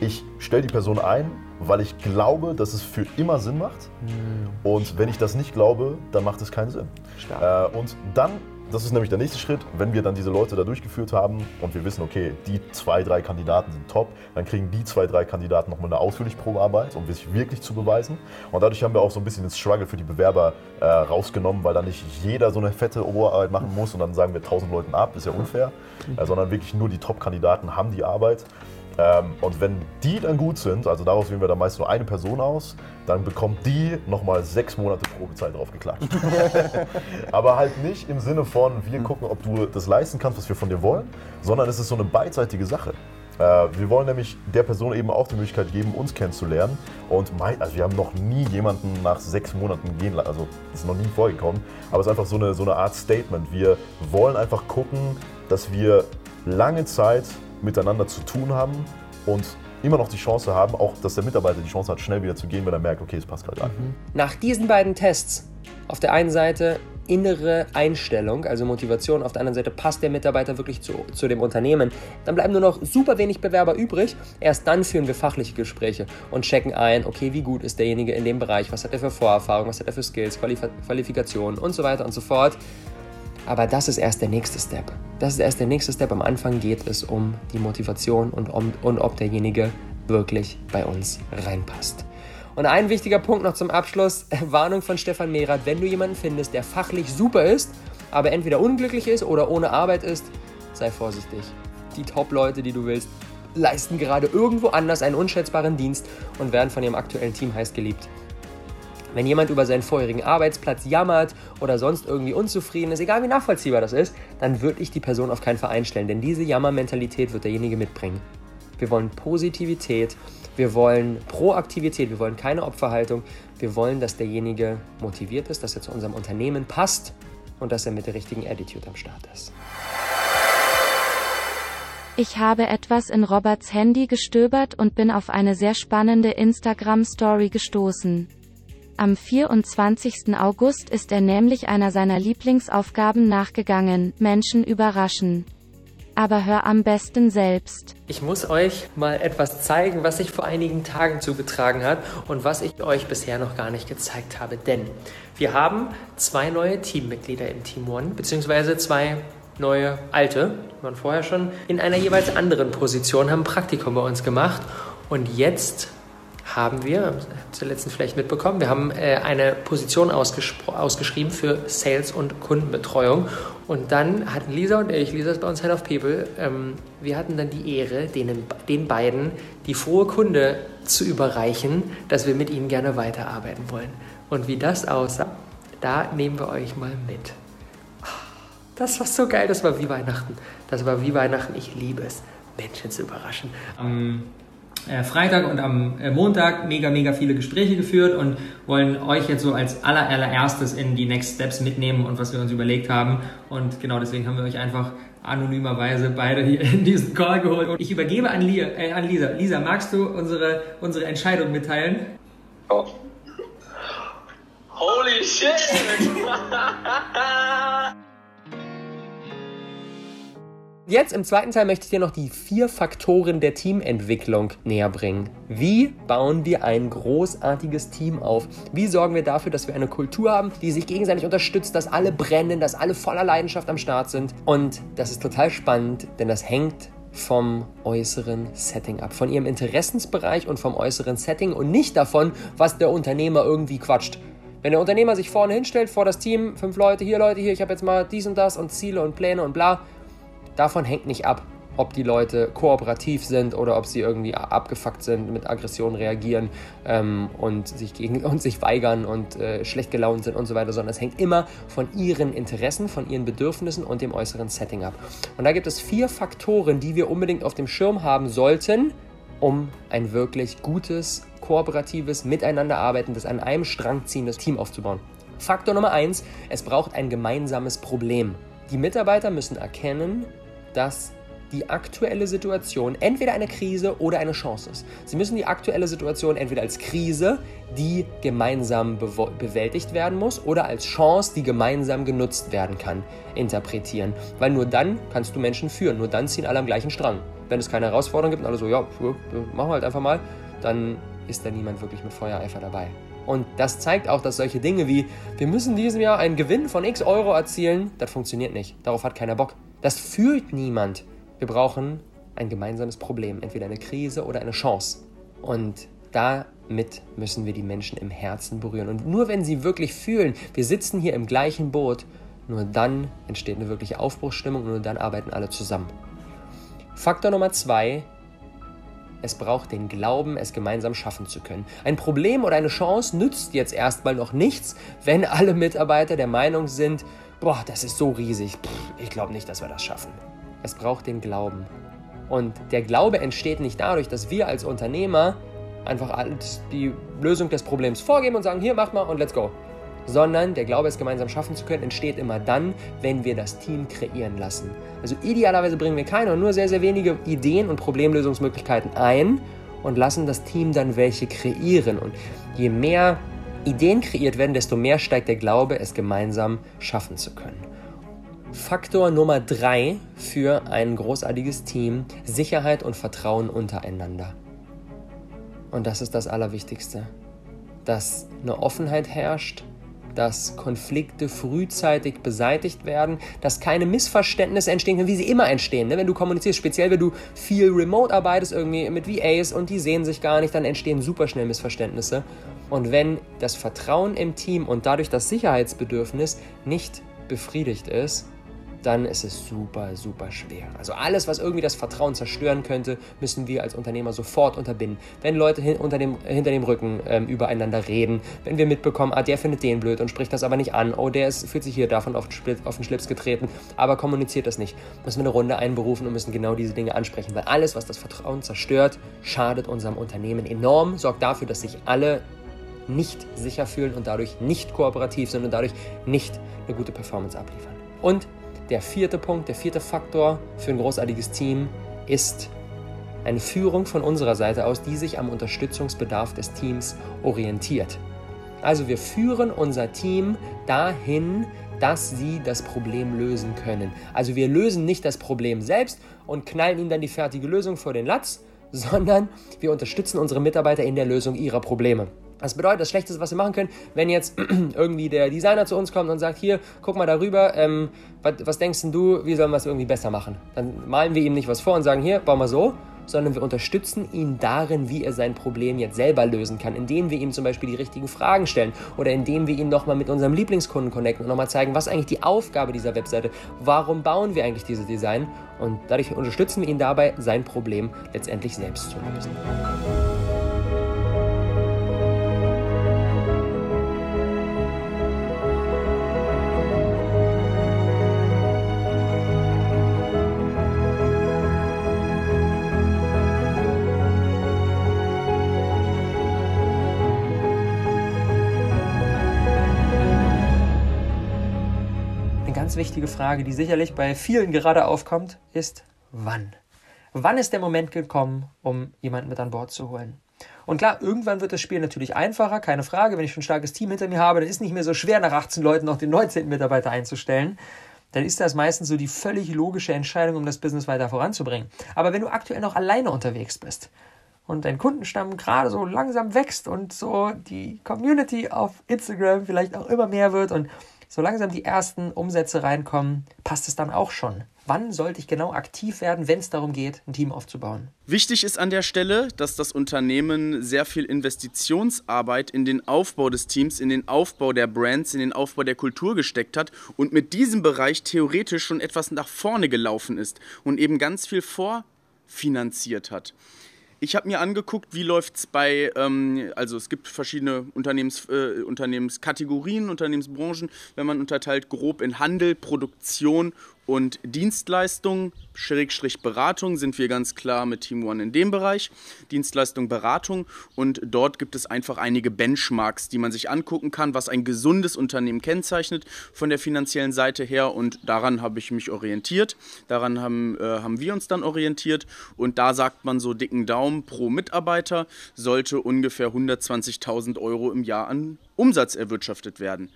ich stelle die Person ein, weil ich glaube, dass es für immer Sinn macht. Und wenn ich das nicht glaube, dann macht es keinen Sinn. Äh, und dann, das ist nämlich der nächste Schritt, wenn wir dann diese Leute da durchgeführt haben und wir wissen, okay, die zwei, drei Kandidaten sind top, dann kriegen die zwei, drei Kandidaten nochmal eine ausführliche Probearbeit, um sich wirklich zu beweisen. Und dadurch haben wir auch so ein bisschen den Struggle für die Bewerber äh, rausgenommen, weil dann nicht jeder so eine fette Oberarbeit machen muss und dann sagen wir 1000 Leuten ab, ist ja unfair, äh, sondern wirklich nur die Top-Kandidaten haben die Arbeit. Ähm, und wenn die dann gut sind, also daraus wählen wir dann meist nur eine Person aus, dann bekommt die nochmal sechs Monate Probezeit drauf geklatscht. Aber halt nicht im Sinne von, wir gucken, ob du das leisten kannst, was wir von dir wollen, sondern es ist so eine beidseitige Sache. Äh, wir wollen nämlich der Person eben auch die Möglichkeit geben, uns kennenzulernen. Und mein, also wir haben noch nie jemanden nach sechs Monaten gehen lassen. Also das ist noch nie vorgekommen. Aber es ist einfach so eine, so eine Art Statement. Wir wollen einfach gucken, dass wir lange Zeit miteinander zu tun haben und immer noch die Chance haben, auch dass der Mitarbeiter die Chance hat, schnell wieder zu gehen, wenn er merkt, okay, es passt gerade an. Nach diesen beiden Tests, auf der einen Seite innere Einstellung, also Motivation, auf der anderen Seite passt der Mitarbeiter wirklich zu, zu dem Unternehmen, dann bleiben nur noch super wenig Bewerber übrig. Erst dann führen wir fachliche Gespräche und checken ein, okay, wie gut ist derjenige in dem Bereich, was hat er für Vorerfahrung, was hat er für Skills, Qualif Qualifikationen und so weiter und so fort. Aber das ist erst der nächste Step. Das ist erst der nächste Step. Am Anfang geht es um die Motivation und, um, und ob derjenige wirklich bei uns reinpasst. Und ein wichtiger Punkt noch zum Abschluss: Warnung von Stefan Mehrath. Wenn du jemanden findest, der fachlich super ist, aber entweder unglücklich ist oder ohne Arbeit ist, sei vorsichtig. Die Top-Leute, die du willst, leisten gerade irgendwo anders einen unschätzbaren Dienst und werden von ihrem aktuellen Team heiß geliebt. Wenn jemand über seinen vorherigen Arbeitsplatz jammert oder sonst irgendwie unzufrieden ist, egal wie nachvollziehbar das ist, dann würde ich die Person auf keinen Fall einstellen, denn diese Jammermentalität wird derjenige mitbringen. Wir wollen Positivität, wir wollen Proaktivität, wir wollen keine Opferhaltung, wir wollen, dass derjenige motiviert ist, dass er zu unserem Unternehmen passt und dass er mit der richtigen Attitude am Start ist. Ich habe etwas in Roberts Handy gestöbert und bin auf eine sehr spannende Instagram-Story gestoßen. Am 24. August ist er nämlich einer seiner Lieblingsaufgaben nachgegangen, Menschen überraschen. Aber hör am besten selbst. Ich muss euch mal etwas zeigen, was sich vor einigen Tagen zugetragen hat und was ich euch bisher noch gar nicht gezeigt habe. Denn wir haben zwei neue Teammitglieder im Team One, beziehungsweise zwei neue alte, waren vorher schon in einer jeweils anderen Position, haben Praktikum bei uns gemacht und jetzt haben wir, habt ihr letztens vielleicht mitbekommen, wir haben äh, eine Position ausgeschrieben für Sales und Kundenbetreuung. Und dann hatten Lisa und ich, Lisa ist bei uns Head of People, ähm, wir hatten dann die Ehre, denen, den beiden die frohe Kunde zu überreichen, dass wir mit ihnen gerne weiterarbeiten wollen. Und wie das aussah, da nehmen wir euch mal mit. Das war so geil, das war wie Weihnachten. Das war wie Weihnachten, ich liebe es, Menschen zu überraschen. Am äh, Freitag und am äh, Montag mega, mega viele Gespräche geführt und wollen euch jetzt so als aller, allererstes in die Next Steps mitnehmen und was wir uns überlegt haben. Und genau deswegen haben wir euch einfach anonymerweise beide hier in diesen Call geholt. Und ich übergebe an, Lia, äh, an Lisa. Lisa, magst du unsere, unsere Entscheidung mitteilen? Oh. Holy shit! Jetzt im zweiten Teil möchte ich dir noch die vier Faktoren der Teamentwicklung näher bringen. Wie bauen wir ein großartiges Team auf? Wie sorgen wir dafür, dass wir eine Kultur haben, die sich gegenseitig unterstützt, dass alle brennen, dass alle voller Leidenschaft am Start sind? Und das ist total spannend, denn das hängt vom äußeren Setting ab, von ihrem Interessensbereich und vom äußeren Setting und nicht davon, was der Unternehmer irgendwie quatscht. Wenn der Unternehmer sich vorne hinstellt, vor das Team, fünf Leute, hier Leute, hier, ich habe jetzt mal dies und das und Ziele und Pläne und bla, davon hängt nicht ab, ob die Leute kooperativ sind oder ob sie irgendwie abgefuckt sind, mit Aggression reagieren ähm, und, sich gegen, und sich weigern und äh, schlecht gelaunt sind und so weiter, sondern es hängt immer von ihren Interessen, von ihren Bedürfnissen und dem äußeren Setting ab. Und da gibt es vier Faktoren, die wir unbedingt auf dem Schirm haben sollten, um ein wirklich gutes, kooperatives, miteinander arbeitendes, an einem Strang ziehendes Team aufzubauen. Faktor Nummer eins: es braucht ein gemeinsames Problem. Die Mitarbeiter müssen erkennen, dass die aktuelle Situation entweder eine Krise oder eine Chance ist. Sie müssen die aktuelle Situation entweder als Krise, die gemeinsam bewältigt werden muss, oder als Chance, die gemeinsam genutzt werden kann, interpretieren. Weil nur dann kannst du Menschen führen, nur dann ziehen alle am gleichen Strang. Wenn es keine Herausforderung gibt und alle so, ja, machen wir halt einfach mal, dann ist da niemand wirklich mit Feuereifer dabei. Und das zeigt auch, dass solche Dinge wie, wir müssen diesem Jahr einen Gewinn von x Euro erzielen, das funktioniert nicht. Darauf hat keiner Bock. Das fühlt niemand. Wir brauchen ein gemeinsames Problem, entweder eine Krise oder eine Chance. Und damit müssen wir die Menschen im Herzen berühren. Und nur wenn sie wirklich fühlen, wir sitzen hier im gleichen Boot, nur dann entsteht eine wirkliche Aufbruchsstimmung und nur dann arbeiten alle zusammen. Faktor Nummer zwei, es braucht den Glauben, es gemeinsam schaffen zu können. Ein Problem oder eine Chance nützt jetzt erstmal noch nichts, wenn alle Mitarbeiter der Meinung sind, boah, das ist so riesig, Pff, ich glaube nicht, dass wir das schaffen. Es braucht den Glauben. Und der Glaube entsteht nicht dadurch, dass wir als Unternehmer einfach die Lösung des Problems vorgeben und sagen, hier, mach mal und let's go. Sondern der Glaube, es gemeinsam schaffen zu können, entsteht immer dann, wenn wir das Team kreieren lassen. Also idealerweise bringen wir keine und nur sehr, sehr wenige Ideen und Problemlösungsmöglichkeiten ein und lassen das Team dann welche kreieren. Und je mehr Ideen kreiert werden, desto mehr steigt der Glaube, es gemeinsam schaffen zu können. Faktor Nummer drei für ein großartiges Team, Sicherheit und Vertrauen untereinander. Und das ist das Allerwichtigste. Dass eine Offenheit herrscht, dass Konflikte frühzeitig beseitigt werden, dass keine Missverständnisse entstehen können, wie sie immer entstehen. Ne? Wenn du kommunizierst, speziell wenn du viel remote arbeitest, irgendwie mit VAs und die sehen sich gar nicht, dann entstehen super schnell Missverständnisse. Und wenn das Vertrauen im Team und dadurch das Sicherheitsbedürfnis nicht befriedigt ist, dann ist es super, super schwer. Also alles, was irgendwie das Vertrauen zerstören könnte, müssen wir als Unternehmer sofort unterbinden. Wenn Leute hin, unter dem, hinter dem Rücken ähm, übereinander reden, wenn wir mitbekommen, ah, der findet den blöd und spricht das aber nicht an, oh, der ist, fühlt sich hier davon auf auf den Schlips getreten, aber kommuniziert das nicht, müssen wir eine Runde einberufen und müssen genau diese Dinge ansprechen, weil alles, was das Vertrauen zerstört, schadet unserem Unternehmen enorm, sorgt dafür, dass sich alle nicht sicher fühlen und dadurch nicht kooperativ sind und dadurch nicht eine gute Performance abliefern. Und der vierte Punkt, der vierte Faktor für ein großartiges Team ist eine Führung von unserer Seite aus, die sich am Unterstützungsbedarf des Teams orientiert. Also wir führen unser Team dahin, dass sie das Problem lösen können. Also wir lösen nicht das Problem selbst und knallen ihnen dann die fertige Lösung vor den Latz, sondern wir unterstützen unsere Mitarbeiter in der Lösung ihrer Probleme. Das bedeutet, das Schlechteste, was wir machen können, wenn jetzt irgendwie der Designer zu uns kommt und sagt, hier, guck mal darüber, ähm, was, was denkst du, wie sollen wir es irgendwie besser machen? Dann malen wir ihm nicht was vor und sagen, hier, bau mal so, sondern wir unterstützen ihn darin, wie er sein Problem jetzt selber lösen kann, indem wir ihm zum Beispiel die richtigen Fragen stellen oder indem wir ihn nochmal mit unserem Lieblingskunden connecten und nochmal zeigen, was eigentlich die Aufgabe dieser Webseite, warum bauen wir eigentlich dieses Design und dadurch unterstützen wir ihn dabei, sein Problem letztendlich selbst zu lösen. Ganz wichtige Frage, die sicherlich bei vielen gerade aufkommt, ist wann? Wann ist der Moment gekommen, um jemanden mit an Bord zu holen? Und klar, irgendwann wird das Spiel natürlich einfacher, keine Frage. Wenn ich schon ein starkes Team hinter mir habe, dann ist nicht mehr so schwer, nach 18 Leuten noch den 19. Mitarbeiter einzustellen. Dann ist das meistens so die völlig logische Entscheidung, um das Business weiter voranzubringen. Aber wenn du aktuell noch alleine unterwegs bist und dein Kundenstamm gerade so langsam wächst und so die Community auf Instagram vielleicht auch immer mehr wird und so langsam die ersten Umsätze reinkommen, passt es dann auch schon. Wann sollte ich genau aktiv werden, wenn es darum geht, ein Team aufzubauen? Wichtig ist an der Stelle, dass das Unternehmen sehr viel Investitionsarbeit in den Aufbau des Teams, in den Aufbau der Brands, in den Aufbau der Kultur gesteckt hat und mit diesem Bereich theoretisch schon etwas nach vorne gelaufen ist und eben ganz viel vorfinanziert hat. Ich habe mir angeguckt, wie läuft es bei, ähm, also es gibt verschiedene Unternehmens, äh, Unternehmenskategorien, Unternehmensbranchen, wenn man unterteilt grob in Handel, Produktion und Dienstleistung, Schrägstrich Beratung, sind wir ganz klar mit Team One in dem Bereich. Dienstleistung, Beratung und dort gibt es einfach einige Benchmarks, die man sich angucken kann, was ein gesundes Unternehmen kennzeichnet von der finanziellen Seite her und daran habe ich mich orientiert. Daran haben, äh, haben wir uns dann orientiert und da sagt man so dicken Daumen pro Mitarbeiter sollte ungefähr 120.000 Euro im Jahr an Umsatz erwirtschaftet werden.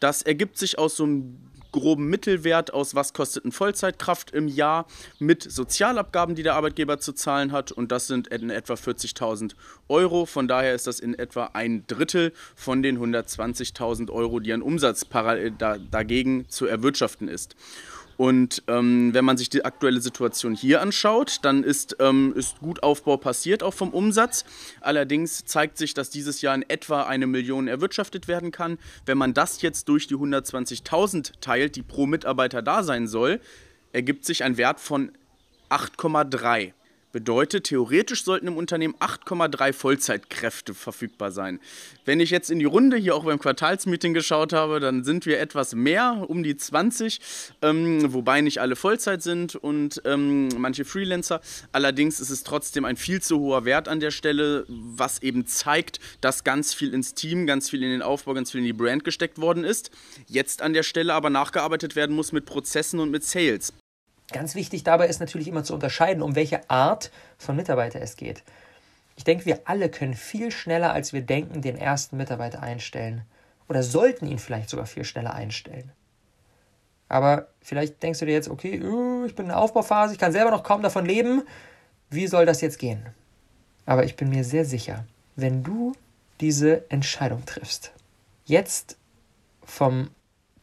Das ergibt sich aus so einem groben Mittelwert aus, was kostet eine Vollzeitkraft im Jahr mit Sozialabgaben, die der Arbeitgeber zu zahlen hat. Und das sind in etwa 40.000 Euro. Von daher ist das in etwa ein Drittel von den 120.000 Euro, die an Umsatz dagegen zu erwirtschaften ist. Und ähm, wenn man sich die aktuelle Situation hier anschaut, dann ist, ähm, ist gut Aufbau passiert, auch vom Umsatz. Allerdings zeigt sich, dass dieses Jahr in etwa eine Million erwirtschaftet werden kann. Wenn man das jetzt durch die 120.000 teilt, die pro Mitarbeiter da sein soll, ergibt sich ein Wert von 8,3. Bedeutet, theoretisch sollten im Unternehmen 8,3 Vollzeitkräfte verfügbar sein. Wenn ich jetzt in die Runde hier auch beim Quartalsmeeting geschaut habe, dann sind wir etwas mehr, um die 20, ähm, wobei nicht alle Vollzeit sind und ähm, manche Freelancer. Allerdings ist es trotzdem ein viel zu hoher Wert an der Stelle, was eben zeigt, dass ganz viel ins Team, ganz viel in den Aufbau, ganz viel in die Brand gesteckt worden ist. Jetzt an der Stelle aber nachgearbeitet werden muss mit Prozessen und mit Sales. Ganz wichtig dabei ist natürlich immer zu unterscheiden, um welche Art von Mitarbeiter es geht. Ich denke, wir alle können viel schneller, als wir denken, den ersten Mitarbeiter einstellen. Oder sollten ihn vielleicht sogar viel schneller einstellen. Aber vielleicht denkst du dir jetzt, okay, uh, ich bin in der Aufbauphase, ich kann selber noch kaum davon leben. Wie soll das jetzt gehen? Aber ich bin mir sehr sicher, wenn du diese Entscheidung triffst, jetzt vom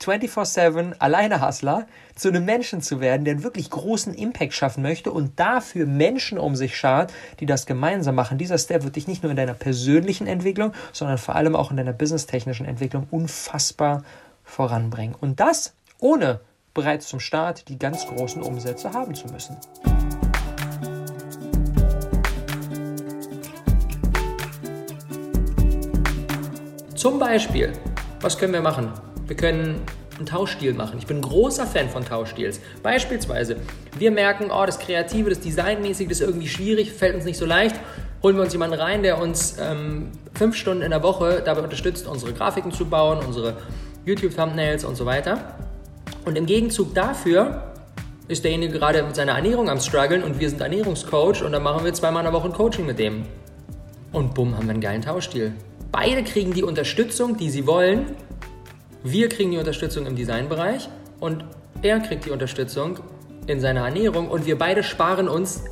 24-7 Alleine-Hustler zu einem Menschen zu werden, der einen wirklich großen Impact schaffen möchte und dafür Menschen um sich schart, die das gemeinsam machen. Dieser Step wird dich nicht nur in deiner persönlichen Entwicklung, sondern vor allem auch in deiner businesstechnischen Entwicklung unfassbar voranbringen. Und das ohne bereits zum Start die ganz großen Umsätze haben zu müssen. Zum Beispiel, was können wir machen? Wir können einen Tauschstil machen. Ich bin ein großer Fan von Tauschstils. Beispielsweise, wir merken, oh, das Kreative, das Designmäßige, das ist irgendwie schwierig, fällt uns nicht so leicht. Holen wir uns jemanden rein, der uns ähm, fünf Stunden in der Woche dabei unterstützt, unsere Grafiken zu bauen, unsere YouTube-Thumbnails und so weiter. Und im Gegenzug dafür ist derjenige gerade mit seiner Ernährung am struggeln und wir sind Ernährungscoach und dann machen wir zweimal in der Woche ein Coaching mit dem. Und bumm, haben wir einen geilen Tauschstil. Beide kriegen die Unterstützung, die sie wollen wir kriegen die Unterstützung im Designbereich und er kriegt die Unterstützung in seiner Ernährung und wir beide sparen uns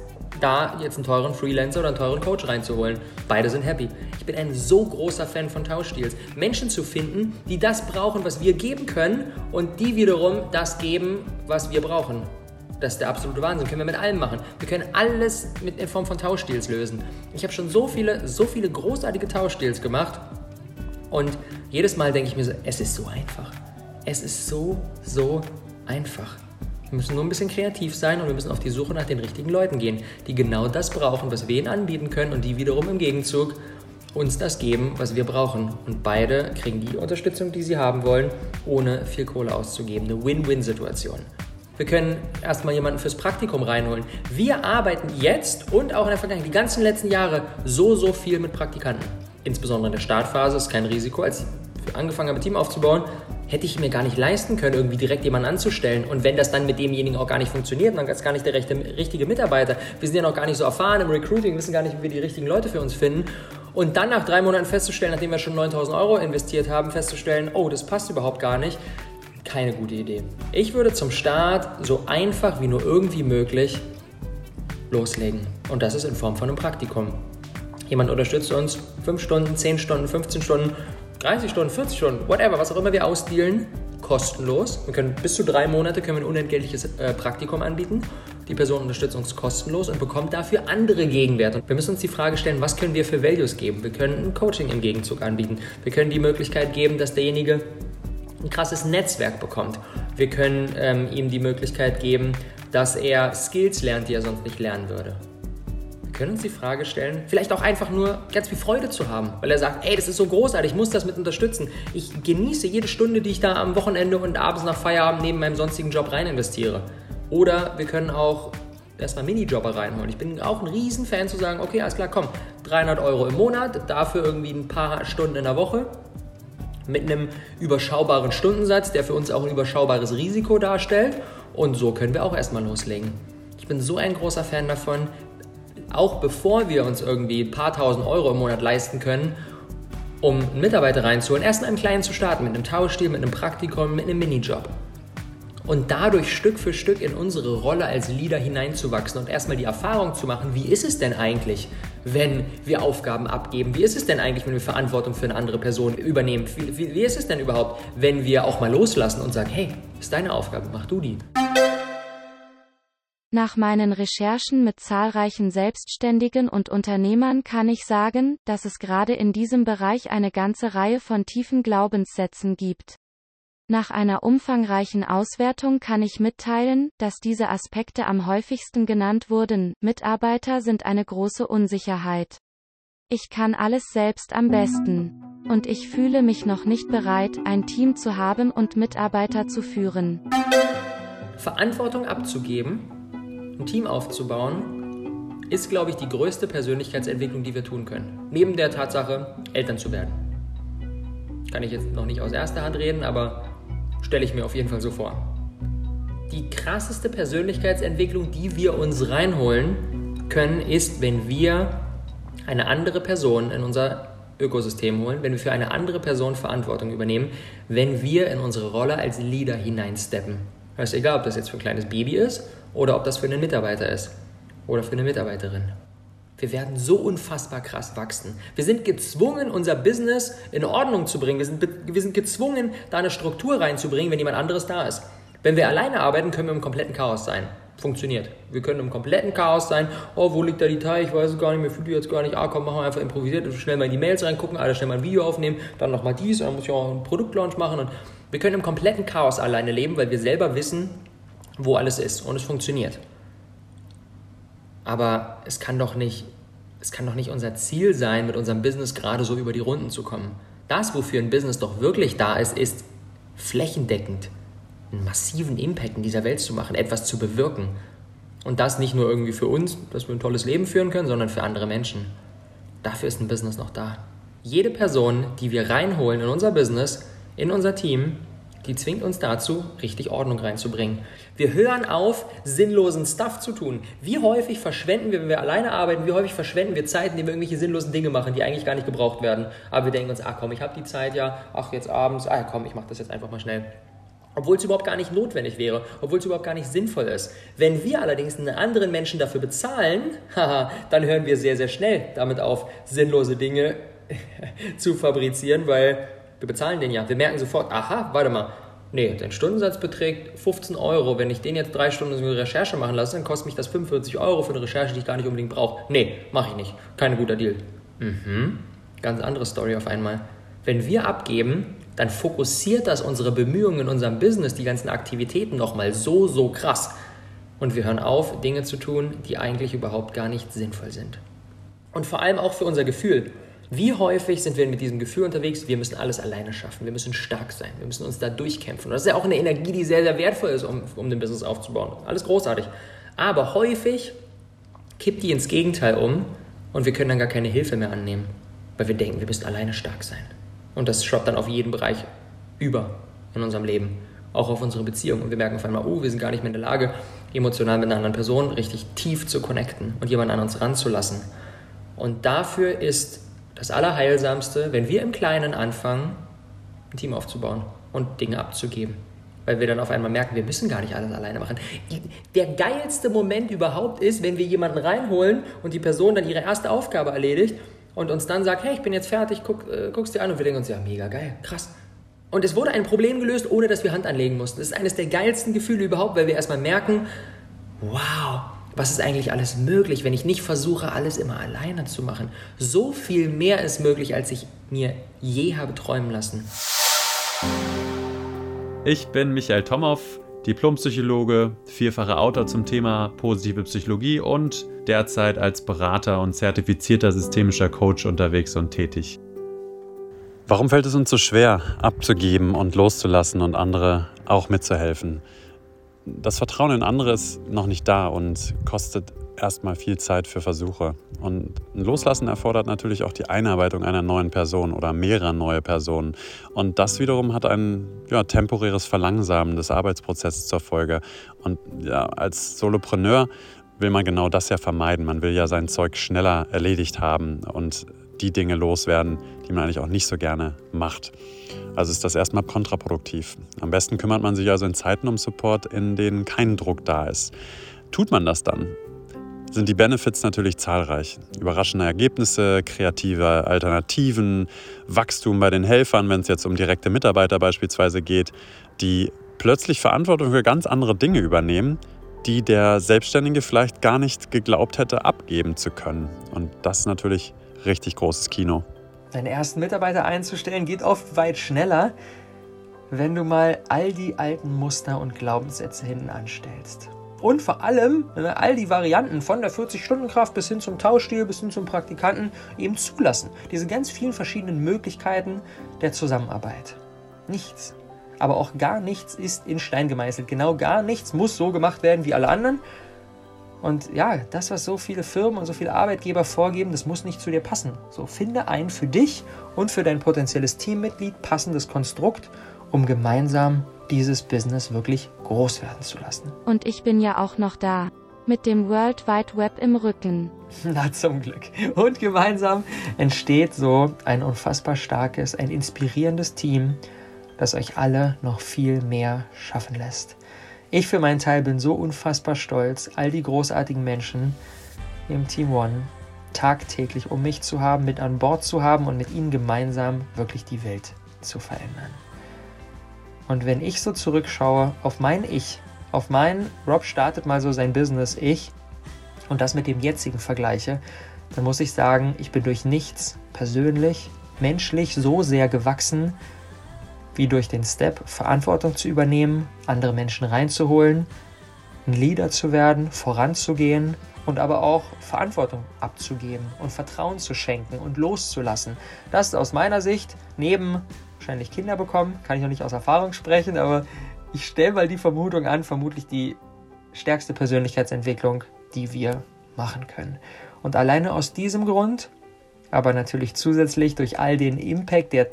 da jetzt einen teuren Freelancer oder einen teuren Coach reinzuholen. Beide sind happy. Ich bin ein so großer Fan von Tauschstils. Menschen zu finden, die das brauchen, was wir geben können und die wiederum das geben, was wir brauchen. Das ist der absolute Wahnsinn. Können wir mit allem machen. Wir können alles mit in Form von Tauschstils lösen. Ich habe schon so viele, so viele großartige Tauschstils gemacht und jedes Mal denke ich mir so, es ist so einfach. Es ist so, so einfach. Wir müssen nur ein bisschen kreativ sein und wir müssen auf die Suche nach den richtigen Leuten gehen, die genau das brauchen, was wir ihnen anbieten können und die wiederum im Gegenzug uns das geben, was wir brauchen. Und beide kriegen die Unterstützung, die sie haben wollen, ohne viel Kohle auszugeben. Eine Win-Win-Situation. Wir können erstmal jemanden fürs Praktikum reinholen. Wir arbeiten jetzt und auch in der Vergangenheit, die ganzen letzten Jahre, so, so viel mit Praktikanten insbesondere in der Startphase, ist kein Risiko. Als ich angefangen habe, ein Team aufzubauen, hätte ich mir gar nicht leisten können, irgendwie direkt jemanden anzustellen. Und wenn das dann mit demjenigen auch gar nicht funktioniert, dann ist gar nicht der rechte, richtige Mitarbeiter. Wir sind ja noch gar nicht so erfahren im Recruiting, wissen gar nicht, wie wir die richtigen Leute für uns finden. Und dann nach drei Monaten festzustellen, nachdem wir schon 9000 Euro investiert haben, festzustellen, oh, das passt überhaupt gar nicht. Keine gute Idee. Ich würde zum Start so einfach wie nur irgendwie möglich loslegen. Und das ist in Form von einem Praktikum. Jemand unterstützt uns 5 Stunden, 10 Stunden, 15 Stunden, 30 Stunden, 40 Stunden, whatever, was auch immer wir ausdealen, kostenlos. Wir können bis zu drei Monate können wir ein unentgeltliches äh, Praktikum anbieten. Die Person unterstützt uns kostenlos und bekommt dafür andere Gegenwerte. Wir müssen uns die Frage stellen, was können wir für Values geben? Wir können ein Coaching im Gegenzug anbieten. Wir können die Möglichkeit geben, dass derjenige ein krasses Netzwerk bekommt. Wir können ähm, ihm die Möglichkeit geben, dass er Skills lernt, die er sonst nicht lernen würde. Können uns die Frage stellen, vielleicht auch einfach nur ganz viel Freude zu haben, weil er sagt, ey, das ist so großartig, ich muss das mit unterstützen. Ich genieße jede Stunde, die ich da am Wochenende und abends nach Feierabend neben meinem sonstigen Job rein investiere. Oder wir können auch erstmal Minijobber reinholen. Ich bin auch ein Riesenfan zu sagen, okay, alles klar, komm, 300 Euro im Monat, dafür irgendwie ein paar Stunden in der Woche mit einem überschaubaren Stundensatz, der für uns auch ein überschaubares Risiko darstellt. Und so können wir auch erstmal loslegen. Ich bin so ein großer Fan davon, auch bevor wir uns irgendwie ein paar tausend Euro im Monat leisten können, um einen Mitarbeiter reinzuholen, erst in einem Kleinen zu starten, mit einem Tauschstil, mit einem Praktikum, mit einem Minijob und dadurch Stück für Stück in unsere Rolle als Leader hineinzuwachsen und erstmal die Erfahrung zu machen, wie ist es denn eigentlich, wenn wir Aufgaben abgeben? Wie ist es denn eigentlich, wenn wir Verantwortung für eine andere Person übernehmen? Wie, wie, wie ist es denn überhaupt, wenn wir auch mal loslassen und sagen, hey, ist deine Aufgabe, mach du die. Nach meinen Recherchen mit zahlreichen Selbstständigen und Unternehmern kann ich sagen, dass es gerade in diesem Bereich eine ganze Reihe von tiefen Glaubenssätzen gibt. Nach einer umfangreichen Auswertung kann ich mitteilen, dass diese Aspekte am häufigsten genannt wurden. Mitarbeiter sind eine große Unsicherheit. Ich kann alles selbst am besten. Und ich fühle mich noch nicht bereit, ein Team zu haben und Mitarbeiter zu führen. Verantwortung abzugeben, ein Team aufzubauen, ist, glaube ich, die größte Persönlichkeitsentwicklung, die wir tun können. Neben der Tatsache, Eltern zu werden. Kann ich jetzt noch nicht aus erster Hand reden, aber Stelle ich mir auf jeden Fall so vor. Die krasseste Persönlichkeitsentwicklung, die wir uns reinholen können, ist, wenn wir eine andere Person in unser Ökosystem holen, wenn wir für eine andere Person Verantwortung übernehmen, wenn wir in unsere Rolle als Leader hineinsteppen. Das ist egal, ob das jetzt für ein kleines Baby ist oder ob das für einen Mitarbeiter ist oder für eine Mitarbeiterin. Wir werden so unfassbar krass wachsen. Wir sind gezwungen, unser Business in Ordnung zu bringen. Wir sind, wir sind gezwungen, da eine Struktur reinzubringen, wenn jemand anderes da ist. Wenn wir alleine arbeiten, können wir im kompletten Chaos sein. Funktioniert. Wir können im kompletten Chaos sein. Oh, wo liegt der Detail? Ich weiß es gar nicht, mir fühlt die jetzt gar nicht. Ah, komm, machen wir einfach improvisiert. Schnell mal in die Mails reingucken, alle schnell mal ein Video aufnehmen, dann nochmal dies, dann muss ich auch einen Produktlaunch machen. Und wir können im kompletten Chaos alleine leben, weil wir selber wissen, wo alles ist. Und es funktioniert. Aber es kann doch nicht, es kann doch nicht unser Ziel sein, mit unserem Business gerade so über die Runden zu kommen. Das, wofür ein Business doch wirklich da ist, ist flächendeckend einen massiven Impact in dieser Welt zu machen, etwas zu bewirken. Und das nicht nur irgendwie für uns, dass wir ein tolles Leben führen können, sondern für andere Menschen. Dafür ist ein Business noch da. Jede Person, die wir reinholen in unser Business, in unser Team, die zwingt uns dazu, richtig Ordnung reinzubringen. Wir hören auf, sinnlosen Stuff zu tun. Wie häufig verschwenden wir, wenn wir alleine arbeiten, wie häufig verschwenden wir Zeit, indem wir irgendwelche sinnlosen Dinge machen, die eigentlich gar nicht gebraucht werden. Aber wir denken uns, ach komm, ich habe die Zeit ja, ach jetzt abends, ah komm, ich mache das jetzt einfach mal schnell. Obwohl es überhaupt gar nicht notwendig wäre, obwohl es überhaupt gar nicht sinnvoll ist. Wenn wir allerdings einen anderen Menschen dafür bezahlen, dann hören wir sehr, sehr schnell damit auf, sinnlose Dinge zu fabrizieren, weil wir bezahlen den ja. Wir merken sofort, aha, warte mal, nee, dein Stundensatz beträgt 15 Euro. Wenn ich den jetzt drei Stunden so eine Recherche machen lasse, dann kostet mich das 45 Euro für eine Recherche, die ich gar nicht unbedingt brauche. Nee, mache ich nicht. Kein guter Deal. Mhm. Ganz andere Story auf einmal. Wenn wir abgeben, dann fokussiert das unsere Bemühungen in unserem Business, die ganzen Aktivitäten nochmal so, so krass. Und wir hören auf, Dinge zu tun, die eigentlich überhaupt gar nicht sinnvoll sind. Und vor allem auch für unser Gefühl. Wie häufig sind wir mit diesem Gefühl unterwegs, wir müssen alles alleine schaffen, wir müssen stark sein, wir müssen uns da durchkämpfen. Und das ist ja auch eine Energie, die sehr, sehr wertvoll ist, um, um den Business aufzubauen. Alles großartig. Aber häufig kippt die ins Gegenteil um und wir können dann gar keine Hilfe mehr annehmen, weil wir denken, wir müssen alleine stark sein. Und das schwappt dann auf jeden Bereich über in unserem Leben, auch auf unsere Beziehung. Und wir merken auf einmal, oh, wir sind gar nicht mehr in der Lage, emotional mit einer anderen Person richtig tief zu connecten und jemanden an uns ranzulassen. Und dafür ist das Allerheilsamste, wenn wir im Kleinen anfangen, ein Team aufzubauen und Dinge abzugeben. Weil wir dann auf einmal merken, wir müssen gar nicht alles alleine machen. Der geilste Moment überhaupt ist, wenn wir jemanden reinholen und die Person dann ihre erste Aufgabe erledigt und uns dann sagt, hey, ich bin jetzt fertig, guck, äh, guck's dir an und wir denken uns, ja, mega geil, krass. Und es wurde ein Problem gelöst, ohne dass wir Hand anlegen mussten. Das ist eines der geilsten Gefühle überhaupt, weil wir erstmal merken, wow, was ist eigentlich alles möglich, wenn ich nicht versuche, alles immer alleine zu machen. So viel mehr ist möglich, als ich mir je habe träumen lassen. Ich bin Michael Tomow, Diplompsychologe, vierfacher Autor zum Thema positive Psychologie und derzeit als Berater und zertifizierter systemischer Coach unterwegs und tätig. Warum fällt es uns so schwer, abzugeben und loszulassen und andere auch mitzuhelfen? Das Vertrauen in andere ist noch nicht da und kostet erstmal viel Zeit für Versuche. Und ein Loslassen erfordert natürlich auch die Einarbeitung einer neuen Person oder mehrerer neue Personen. Und das wiederum hat ein ja, temporäres Verlangsamen des Arbeitsprozesses zur Folge. Und ja, als Solopreneur will man genau das ja vermeiden. Man will ja sein Zeug schneller erledigt haben und die Dinge loswerden, die man eigentlich auch nicht so gerne macht. Also ist das erstmal kontraproduktiv. Am besten kümmert man sich also in Zeiten um Support, in denen kein Druck da ist. Tut man das dann, sind die Benefits natürlich zahlreich. Überraschende Ergebnisse, kreative Alternativen, Wachstum bei den Helfern, wenn es jetzt um direkte Mitarbeiter beispielsweise geht, die plötzlich Verantwortung für ganz andere Dinge übernehmen, die der Selbstständige vielleicht gar nicht geglaubt hätte, abgeben zu können. Und das natürlich richtig großes Kino. Deinen ersten Mitarbeiter einzustellen geht oft weit schneller, wenn du mal all die alten Muster und Glaubenssätze hinten anstellst. Und vor allem ne, all die Varianten von der 40-Stunden-Kraft bis hin zum Tauschstil, bis hin zum Praktikanten eben zulassen. Diese ganz vielen verschiedenen Möglichkeiten der Zusammenarbeit. Nichts, aber auch gar nichts ist in Stein gemeißelt. Genau gar nichts muss so gemacht werden wie alle anderen. Und ja, das, was so viele Firmen und so viele Arbeitgeber vorgeben, das muss nicht zu dir passen. So, finde ein für dich und für dein potenzielles Teammitglied passendes Konstrukt, um gemeinsam dieses Business wirklich groß werden zu lassen. Und ich bin ja auch noch da. Mit dem World Wide Web im Rücken. Na, zum Glück. Und gemeinsam entsteht so ein unfassbar starkes, ein inspirierendes Team, das euch alle noch viel mehr schaffen lässt. Ich für meinen Teil bin so unfassbar stolz, all die großartigen Menschen im Team One tagtäglich um mich zu haben, mit an Bord zu haben und mit ihnen gemeinsam wirklich die Welt zu verändern. Und wenn ich so zurückschaue auf mein Ich, auf mein Rob startet mal so sein Business Ich und das mit dem jetzigen vergleiche, dann muss ich sagen, ich bin durch nichts persönlich, menschlich so sehr gewachsen, wie durch den Step, Verantwortung zu übernehmen, andere Menschen reinzuholen, ein Leader zu werden, voranzugehen und aber auch Verantwortung abzugeben und Vertrauen zu schenken und loszulassen. Das ist aus meiner Sicht neben wahrscheinlich Kinder bekommen, kann ich noch nicht aus Erfahrung sprechen, aber ich stelle mal die Vermutung an, vermutlich die stärkste Persönlichkeitsentwicklung, die wir machen können. Und alleine aus diesem Grund, aber natürlich zusätzlich durch all den Impact, der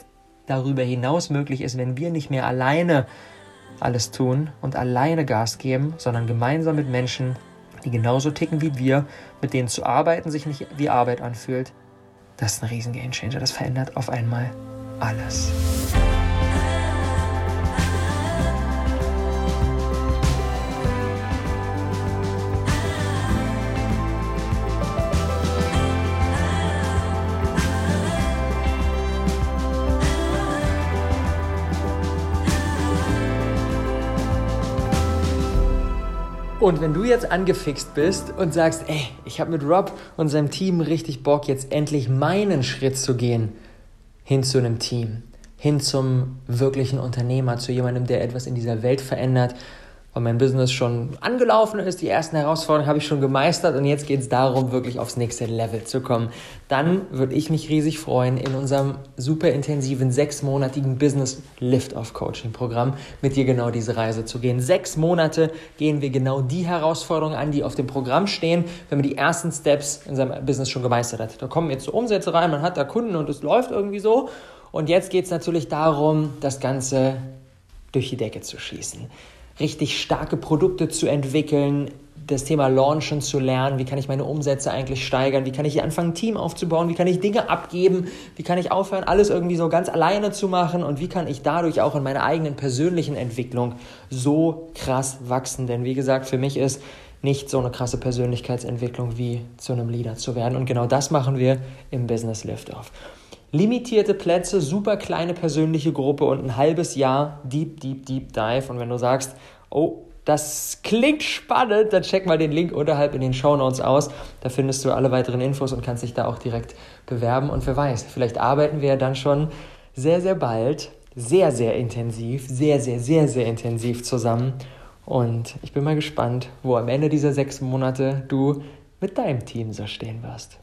darüber hinaus möglich ist, wenn wir nicht mehr alleine alles tun und alleine Gas geben, sondern gemeinsam mit Menschen, die genauso ticken wie wir, mit denen zu arbeiten sich nicht wie Arbeit anfühlt. Das ist ein riesen Gamechanger. Das verändert auf einmal alles. Und wenn du jetzt angefixt bist und sagst, ey, ich habe mit Rob und seinem Team richtig Bock, jetzt endlich meinen Schritt zu gehen hin zu einem Team, hin zum wirklichen Unternehmer, zu jemandem, der etwas in dieser Welt verändert, weil mein Business schon angelaufen ist, die ersten Herausforderungen habe ich schon gemeistert und jetzt geht es darum, wirklich aufs nächste Level zu kommen. Dann würde ich mich riesig freuen, in unserem super intensiven sechsmonatigen Business Lift-Off Coaching Programm mit dir genau diese Reise zu gehen. Sechs Monate gehen wir genau die Herausforderungen an, die auf dem Programm stehen, wenn man die ersten Steps in seinem Business schon gemeistert hat. Da kommen jetzt so Umsätze rein, man hat da Kunden und es läuft irgendwie so. Und jetzt geht es natürlich darum, das Ganze durch die Decke zu schießen richtig starke Produkte zu entwickeln, das Thema Launchen zu lernen, wie kann ich meine Umsätze eigentlich steigern, wie kann ich anfangen, ein Team aufzubauen, wie kann ich Dinge abgeben, wie kann ich aufhören, alles irgendwie so ganz alleine zu machen und wie kann ich dadurch auch in meiner eigenen persönlichen Entwicklung so krass wachsen. Denn wie gesagt, für mich ist nicht so eine krasse Persönlichkeitsentwicklung wie zu einem Leader zu werden. Und genau das machen wir im Business Liftoff. Limitierte Plätze, super kleine persönliche Gruppe und ein halbes Jahr Deep, Deep, Deep Dive. Und wenn du sagst, oh, das klingt spannend, dann check mal den Link unterhalb in den Show Notes aus. Da findest du alle weiteren Infos und kannst dich da auch direkt bewerben. Und wer weiß, vielleicht arbeiten wir dann schon sehr, sehr bald, sehr, sehr intensiv, sehr, sehr, sehr, sehr intensiv zusammen. Und ich bin mal gespannt, wo am Ende dieser sechs Monate du mit deinem Team so stehen wirst.